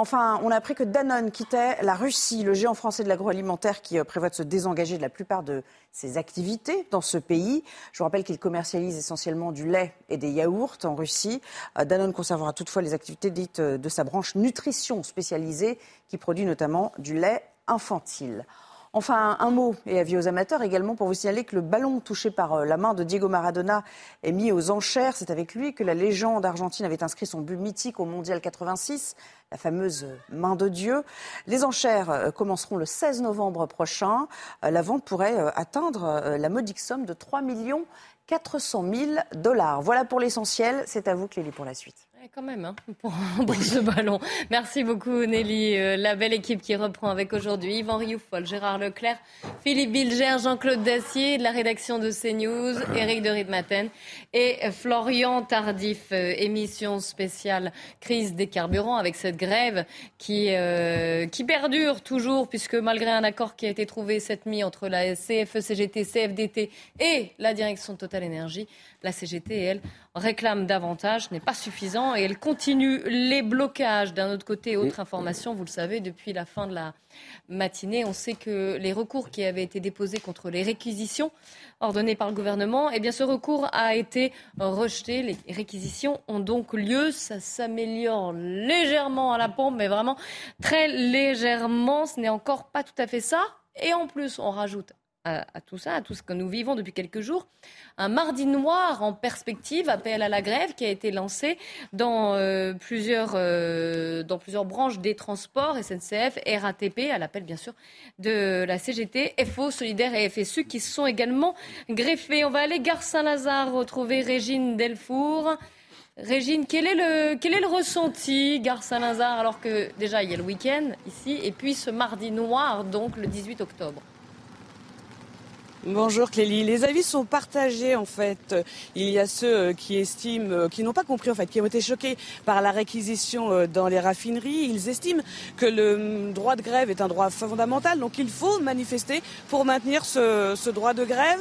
[SPEAKER 3] Enfin, on a appris que Danone quittait la Russie, le géant français de l'agroalimentaire qui euh, prévoit de se désengager de la plupart de ses activités dans ce pays. Je vous rappelle qu'il commercialise essentiellement du lait et des yaourts en Russie. Euh, Danone conservera toutefois les activités dites euh, de sa branche nutrition spécialisée qui produit notamment du lait infantile. Enfin, un mot et avis aux amateurs également pour vous signaler que le ballon touché par euh, la main de Diego Maradona est mis aux enchères. C'est avec lui que la légende argentine avait inscrit son but mythique au Mondial 86, la fameuse main de Dieu. Les enchères euh, commenceront le 16 novembre prochain. Euh, la vente pourrait atteindre la modique somme de 3 400 000 dollars. Voilà pour l'essentiel. C'est à vous, Clélie, pour la suite
[SPEAKER 2] quand même, hein, pour, ce ballon. Merci beaucoup, Nelly. Euh, la belle équipe qui reprend avec aujourd'hui Yvan Rioufol, Gérard Leclerc, Philippe Bilger, Jean-Claude Dacier, de la rédaction de CNews, Éric de Ridmaten et Florian Tardif. Euh, émission spéciale crise des carburants avec cette grève qui, euh, qui perdure toujours, puisque malgré un accord qui a été trouvé cette nuit entre la CFE, CGT, CFDT et la direction Total Énergie, la CGT, elle, réclame davantage, ce n'est pas suffisant et elle continue les blocages. D'un autre côté, autre information, vous le savez, depuis la fin de la matinée, on sait que les recours qui avaient été déposés contre les réquisitions ordonnées par le gouvernement, eh bien ce recours a été rejeté. Les réquisitions ont donc lieu. Ça s'améliore légèrement à la pompe, mais vraiment très légèrement. Ce n'est encore pas tout à fait ça. Et en plus, on rajoute à, tout ça, à tout ce que nous vivons depuis quelques jours. Un mardi noir en perspective, appel à la grève qui a été lancé dans, euh, plusieurs, euh, plusieurs branches des transports, SNCF, RATP, à l'appel bien sûr de la CGT, FO, Solidaire et FSU qui sont également greffés. On va aller gare Saint-Lazare retrouver Régine Delfour. Régine, quel est le, quel est le ressenti, Gare Saint-Lazare, alors que déjà il y a le week-end ici, et puis ce mardi noir, donc le 18 octobre?
[SPEAKER 34] Bonjour Clélie. Les avis sont partagés en fait. Il y a ceux euh, qui estiment, euh, qui n'ont pas compris en fait, qui ont été choqués par la réquisition euh, dans les raffineries. Ils estiment que le mm, droit de grève est un droit fondamental, donc il faut manifester pour maintenir ce, ce droit de grève.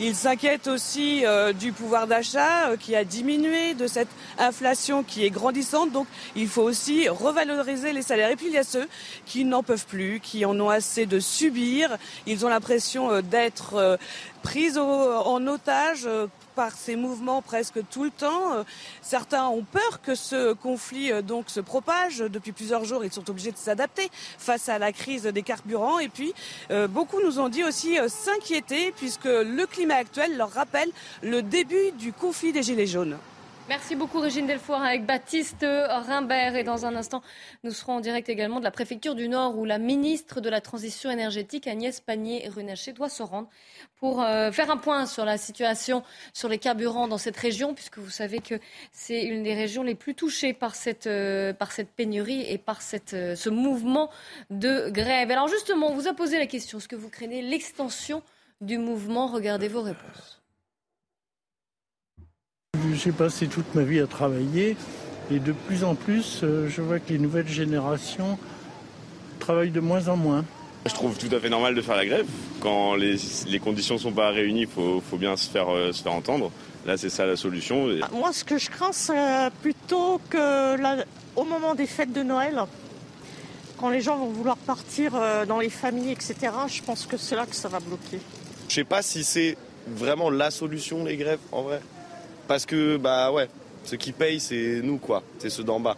[SPEAKER 34] Ils s'inquiètent aussi du pouvoir d'achat qui a diminué, de cette inflation qui est grandissante. Donc il faut aussi revaloriser les salaires. Et puis il y a ceux qui n'en peuvent plus, qui en ont assez de subir. Ils ont l'impression d'être euh, prise en otage euh, par ces mouvements presque tout le temps. Euh, certains ont peur que ce conflit donc se propage. Depuis plusieurs jours, ils sont obligés de s'adapter face à la crise des carburants. Et puis, beaucoup nous ont dit aussi s'inquiéter puisque le climat actuel leur rappelle le début du conflit des Gilets jaunes.
[SPEAKER 2] Merci beaucoup Régine Delfoire avec Baptiste Rimbert. Et dans un instant, nous serons en direct également de la préfecture du Nord où la ministre de la Transition énergétique Agnès Pannier-Runacher doit se rendre pour euh, faire un point sur la situation sur les carburants dans cette région, puisque vous savez que c'est une des régions les plus touchées par cette, euh, pénurie et par euh, ce mouvement de grève. Alors justement, on vous a posé la question, est-ce que vous craignez l'extension du mouvement? Regardez vos réponses.
[SPEAKER 35] J'ai passé toute ma vie à travailler et de plus en plus, euh, je vois que les nouvelles générations travaillent de moins en moins.
[SPEAKER 36] Je trouve tout à fait normal de faire la grève. Quand les, conditions ne sont pas réunies, il faut, bien se faire, euh, se faire entendre. Là, c'est ça la solution.
[SPEAKER 37] Ah, moi, ce que je crains, c'est plutôt que au moment des fêtes de Noël, quand les gens vont vouloir partir euh, dans les familles, etc., je pense que c'est là que ça va bloquer.
[SPEAKER 36] Je ne sais pas si c'est vraiment la solution, les grèves, en vrai. Parce que, bah ouais, ceux qui payent, c'est nous, quoi. C'est ceux d'en bas.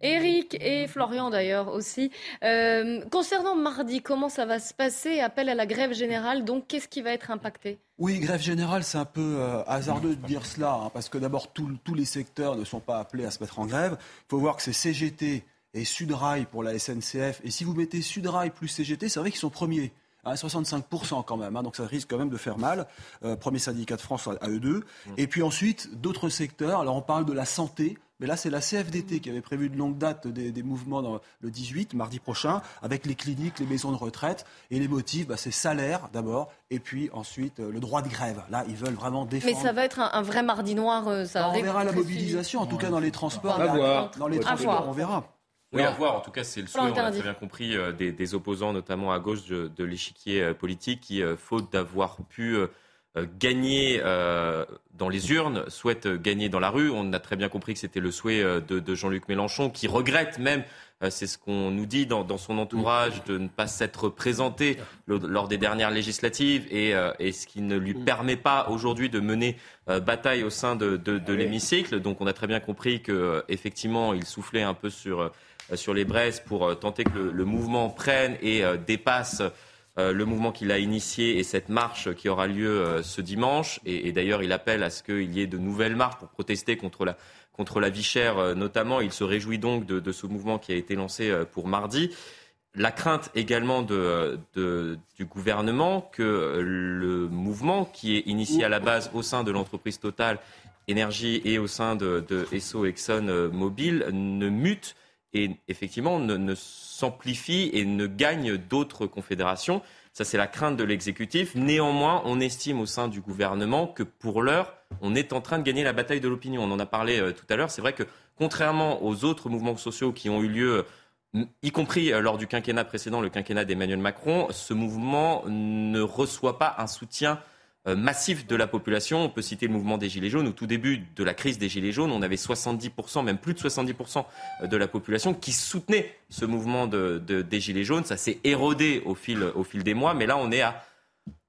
[SPEAKER 2] Eric et Florian d'ailleurs aussi. Euh, concernant mardi, comment ça va se passer? Appel à la grève générale, donc qu'est-ce qui va être impacté?
[SPEAKER 23] Oui, grève générale, c'est un peu euh, hasardeux de dire cela, hein, parce que d'abord, tous les secteurs ne sont pas appelés à se mettre en grève. Il faut voir que c'est CGT et Sudrail pour la SNCF. Et si vous mettez Sudrail plus CGT, c'est vrai qu'ils sont premiers. À 65% quand même. Hein, donc ça risque quand même de faire mal. premier syndicat de France à eux deux. Mmh. Et puis ensuite, d'autres secteurs. Alors on parle de la santé. Mais là, c'est la CFDT qui avait prévu de longue date des, mouvements dans le 18, mardi prochain, avec les cliniques, les maisons de retraite. Et les motifs, bah, c'est salaire d'abord, et puis ensuite le droit de grève. Là, ils veulent vraiment défendre.
[SPEAKER 2] Mais ça va être un, vrai mardi noir. Ça
[SPEAKER 23] on verra la mobilisation, en tout cas dans les transports. Dans les transports, on verra.
[SPEAKER 19] Oui, à voir. En tout cas, c'est le souhait, on a très bien compris, euh, des, opposants, notamment à gauche de, l'échiquier euh, politique, qui, euh, faute d'avoir pu gagner dans les urnes, souhaitent gagner dans la rue. On a très bien compris que c'était le souhait de, Jean-Luc Mélenchon, qui regrette même, c'est ce qu'on nous dit dans, son entourage, de ne pas s'être présenté lors des dernières législatives et, ce qui ne lui permet pas aujourd'hui de mener bataille au sein de, l'hémicycle. Donc on a très bien compris qu'effectivement, il soufflait un peu sur euh, sur les braises pour euh, tenter que le, mouvement prenne et euh, dépasse le mouvement qu'il a initié et cette marche qui aura lieu ce dimanche. Et, d'ailleurs, il appelle à ce qu'il y ait de nouvelles marches pour protester contre la, contre vie chère notamment. Il se réjouit donc de, ce mouvement qui a été lancé pour mardi. La crainte également du gouvernement que le mouvement qui est initié à la base au sein de l'entreprise Total Énergie et au sein de, de Esso Exxon Mobil ne mute et effectivement ne, s'amplifie et ne gagne d'autres confédérations. Ça, c'est la crainte de l'exécutif. Néanmoins, on estime au sein du gouvernement que pour l'heure, on est en train de gagner la bataille de l'opinion. On en a parlé euh, tout à l'heure. C'est vrai que contrairement aux autres mouvements sociaux qui ont eu lieu, y compris euh, lors du quinquennat précédent, le quinquennat d'Emmanuel Macron, ce mouvement ne reçoit pas un soutien massif de la population. On peut citer le mouvement des Gilets jaunes. Au tout début de la crise des Gilets jaunes, on avait 70%, même plus de 70% de la population qui soutenait ce mouvement de, des Gilets jaunes. Ça s'est érodé au fil, des mois, mais là on est à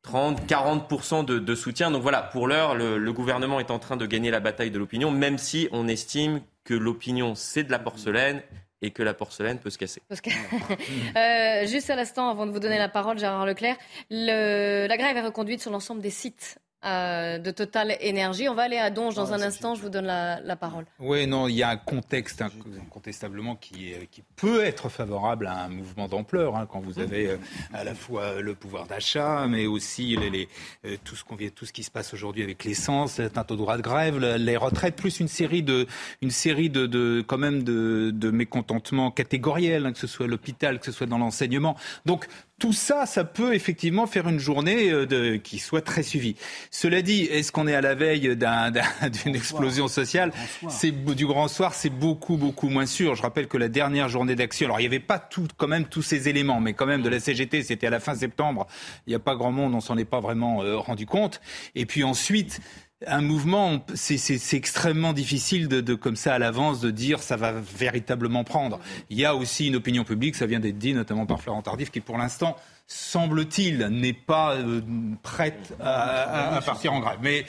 [SPEAKER 19] 30, 40% de, soutien. Donc voilà, pour l'heure, le, gouvernement est en train de gagner la bataille de l'opinion, même si on estime que l'opinion, c'est de la porcelaine et que la porcelaine peut se casser.
[SPEAKER 2] euh, juste à l'instant, avant de vous donner la parole, Gérard Leclerc, le, la grève est reconduite sur l'ensemble des sites euh, de Total Énergie. On va aller à Donge dans un instant, je vous donne la, parole.
[SPEAKER 17] Oui, non, il y a un contexte incontestablement qui, qui peut être favorable à un mouvement d'ampleur, hein, quand vous avez euh, à la fois le pouvoir d'achat, mais aussi les, euh, tout, ce qu'on vient, tout ce qui se passe aujourd'hui avec l'essence, l'atteinte au droit de grève, les retraites, plus une série de, une série de, de quand même de, de mécontentements catégoriels, hein, que ce soit à l'hôpital, que ce soit dans l'enseignement. Donc tout ça, ça peut effectivement faire une journée euh, de, qui soit très suivie. Cela dit, est-ce qu'on est à la veille d'une explosion sociale C'est du grand soir, c'est beaucoup beaucoup moins sûr. Je rappelle que la dernière journée d'action, alors il n'y avait pas tout, quand même tous ces éléments, mais quand même de la CGT, c'était à la fin septembre. Il n'y a pas grand monde, on s'en est pas vraiment euh, rendu compte. Et puis ensuite, un mouvement, c'est extrêmement difficile de, comme ça à l'avance de dire ça va véritablement prendre. Il y a aussi une opinion publique, ça vient d'être dit notamment par Florent Tardif, qui pour l'instant semble-t-il, n'est pas euh, prête à, partir en grève. Mais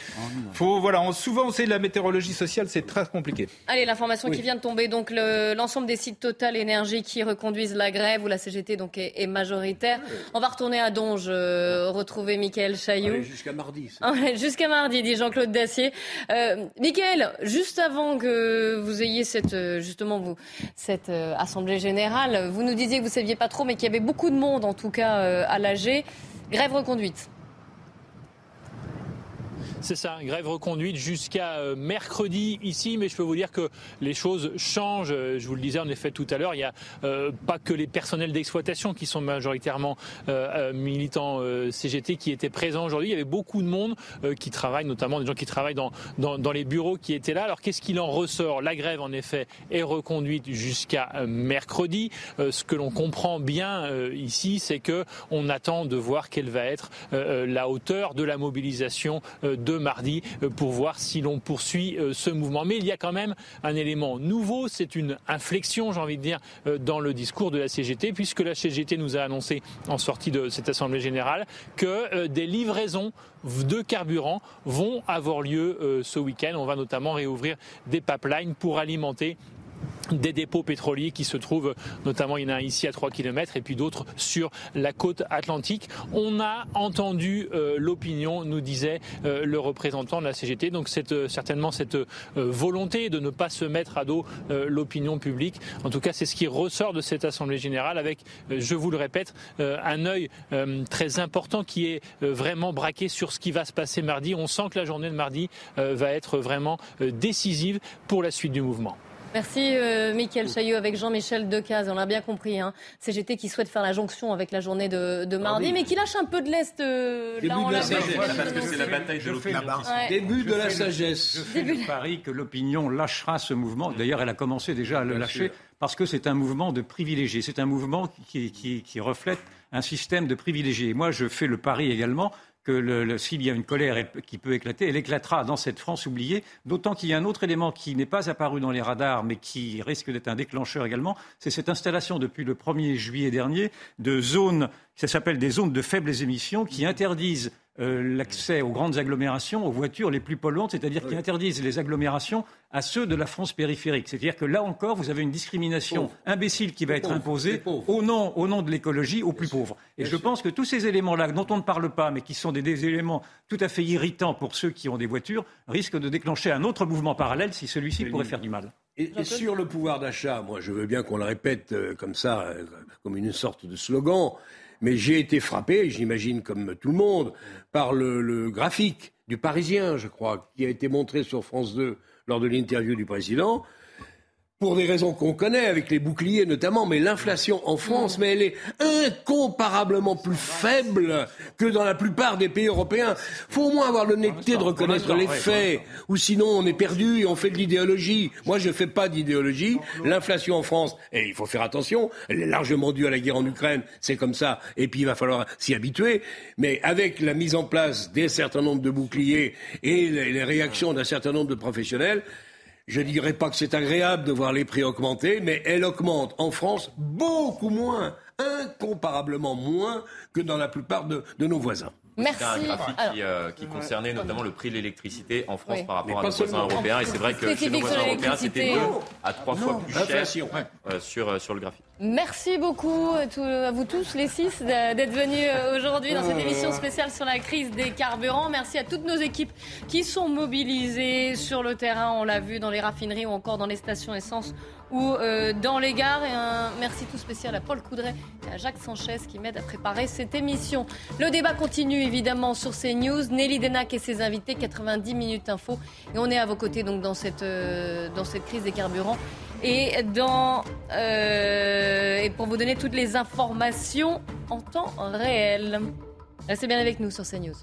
[SPEAKER 17] faut, voilà, souvent, on sait la météorologie sociale, c'est très compliqué.
[SPEAKER 2] Allez, l'information qui vient de tomber, donc l'ensemble des sites Total Énergie qui reconduisent la grève, où la CGT donc est, majoritaire. On va retourner à Donge, euh, retrouver Mickaël Chailloux.
[SPEAKER 23] Jusqu'à mardi.
[SPEAKER 2] Jusqu'à mardi, dit Jean-Claude Dacier. Euh, Mickaël, juste avant que vous ayez cette, justement, vous, cette assemblée générale, vous nous disiez que vous ne saviez pas trop, mais qu'il y avait beaucoup de monde, en tout cas, euh, à l'AG. Grève reconduite.
[SPEAKER 26] C'est ça, grève reconduite jusqu'à euh, mercredi ici, mais je peux vous dire que les choses changent. Euh, je vous le disais en effet tout à l'heure, il n'y a euh, pas que les personnels d'exploitation qui sont majoritairement militants CGT qui étaient présents aujourd'hui. Il y avait beaucoup de monde qui travaille, notamment des gens qui travaillent dans, dans, les bureaux qui étaient là. Alors qu'est-ce qu'il en ressort? La grève, en effet, est reconduite jusqu'à mercredi. ce que l'on comprend bien ici, c'est que on attend de voir quelle va être la hauteur de la mobilisation de mardi euh, pour voir si l'on poursuit euh, ce mouvement. Mais il y a quand même un élément nouveau, c'est une inflexion, j'ai envie de dire, euh, dans le discours de la CGT, puisque la CGT nous a annoncé en sortie de cette Assemblée générale que des livraisons de carburant vont avoir lieu ce week-end. On va notamment réouvrir des pipelines pour alimenter des dépôts pétroliers qui se trouvent, notamment il y en a ici à 3 km et puis d'autres sur la côte atlantique. On a entendu euh, l'opinion, nous disait euh, le représentant de la CGT. Donc c'est euh, certainement cette volonté de ne pas se mettre à dos l'opinion publique. En tout cas, c'est ce qui ressort de cette Assemblée générale avec, je vous le répète, un œil très important qui est vraiment braqué sur ce qui va se passer mardi. On sent que la journée de mardi va être vraiment décisive pour la suite du mouvement.
[SPEAKER 2] Merci euh, Mickaël Chaillot avec Jean-Michel Decaze. On l'a bien compris. Hein. CGT qui souhaite faire la jonction avec la journée de, mardi, mais qui lâche un peu de l'Est euh,
[SPEAKER 38] là en la Parce que c'est la bataille de l'opinion.
[SPEAKER 18] Début de la sagesse.
[SPEAKER 21] Je fais le pari que l'opinion lâchera ce mouvement. D'ailleurs, elle a commencé déjà à le lâcher parce que c'est un mouvement de privilégiés. C'est un mouvement qui, qui, qui reflète un système de privilégiés. Moi, je fais le pari également que s'il y a une colère qui peut éclater, elle éclatera dans cette France oubliée, d'autant qu'il y a un autre élément qui n'est pas apparu dans les radars, mais qui risque d'être un déclencheur également, c'est cette installation depuis le 1er juillet dernier de zones, ça s'appelle des zones de faibles émissions, qui interdisent euh, l'accès aux grandes agglomérations, aux voitures les plus polluantes, c'est-à-dire qui interdisent les agglomérations à ceux de la France périphérique. C'est-à-dire que là encore, vous avez une discrimination imbécile qui va être imposée au nom, au nom de l'écologie aux plus pauvres. Et je pense que tous ces éléments-là, dont on ne parle pas, mais qui sont des, éléments tout à fait irritants pour ceux qui ont des voitures, risquent de déclencher un autre mouvement parallèle si celui-ci pourrait faire du mal.
[SPEAKER 18] Et, sur le pouvoir d'achat, moi je veux bien qu'on le répète euh, comme ça, euh, comme une sorte de slogan, mais j'ai été frappé, j'imagine comme tout le monde, par le, graphique du Parisien, je crois, qui a été montré sur France 2 lors de l'interview du président, pour des raisons qu'on connaît, avec les boucliers notamment, mais l'inflation en France, mais elle est incomparablement plus faible que dans la plupart des pays européens. faut au moins avoir l'honnêteté de reconnaître les faits, ou sinon on est perdu et on fait de l'idéologie. Moi, je ne fais pas d'idéologie. L'inflation en France, et il faut faire attention, elle est largement due à la guerre en Ukraine, c'est comme ça, et puis il va falloir s'y habituer. Mais avec la mise en place d'un certain nombre de boucliers et les réactions d'un certain nombre de professionnels, je ne dirais pas que c'est agréable de voir les prix augmenter, mais elle augmente en France beaucoup moins, incomparablement moins que dans la plupart de, nos voisins.
[SPEAKER 2] Merci.
[SPEAKER 38] C'était un graphique qui, euh, concernait notamment le prix de l'électricité en France par rapport à nos voisins européens. Et c'est vrai que chez nos voisins européens, c'était deux à trois fois plus cher euh, sur, euh, sur le graphique.
[SPEAKER 2] Merci beaucoup à vous tous, les six, d'être venus aujourd'hui dans cette émission spéciale sur la crise des carburants. Merci à toutes nos équipes qui sont mobilisées sur le terrain, on l'a vu dans les raffineries ou encore dans les stations essence ou euh, dans les gares. Et un merci tout spécial à Paul Coudray et à Jacques Sanchez qui m'aident à préparer cette émission. Le débat continue évidemment sur CNews. Nelly Denac et ses invités, 90 minutes info. Et on est à vos côtés donc dans cette, euh, dans cette crise des carburants et, dans, euh, et pour vous donner toutes les informations en temps réel. Restez bien avec nous sur CNews.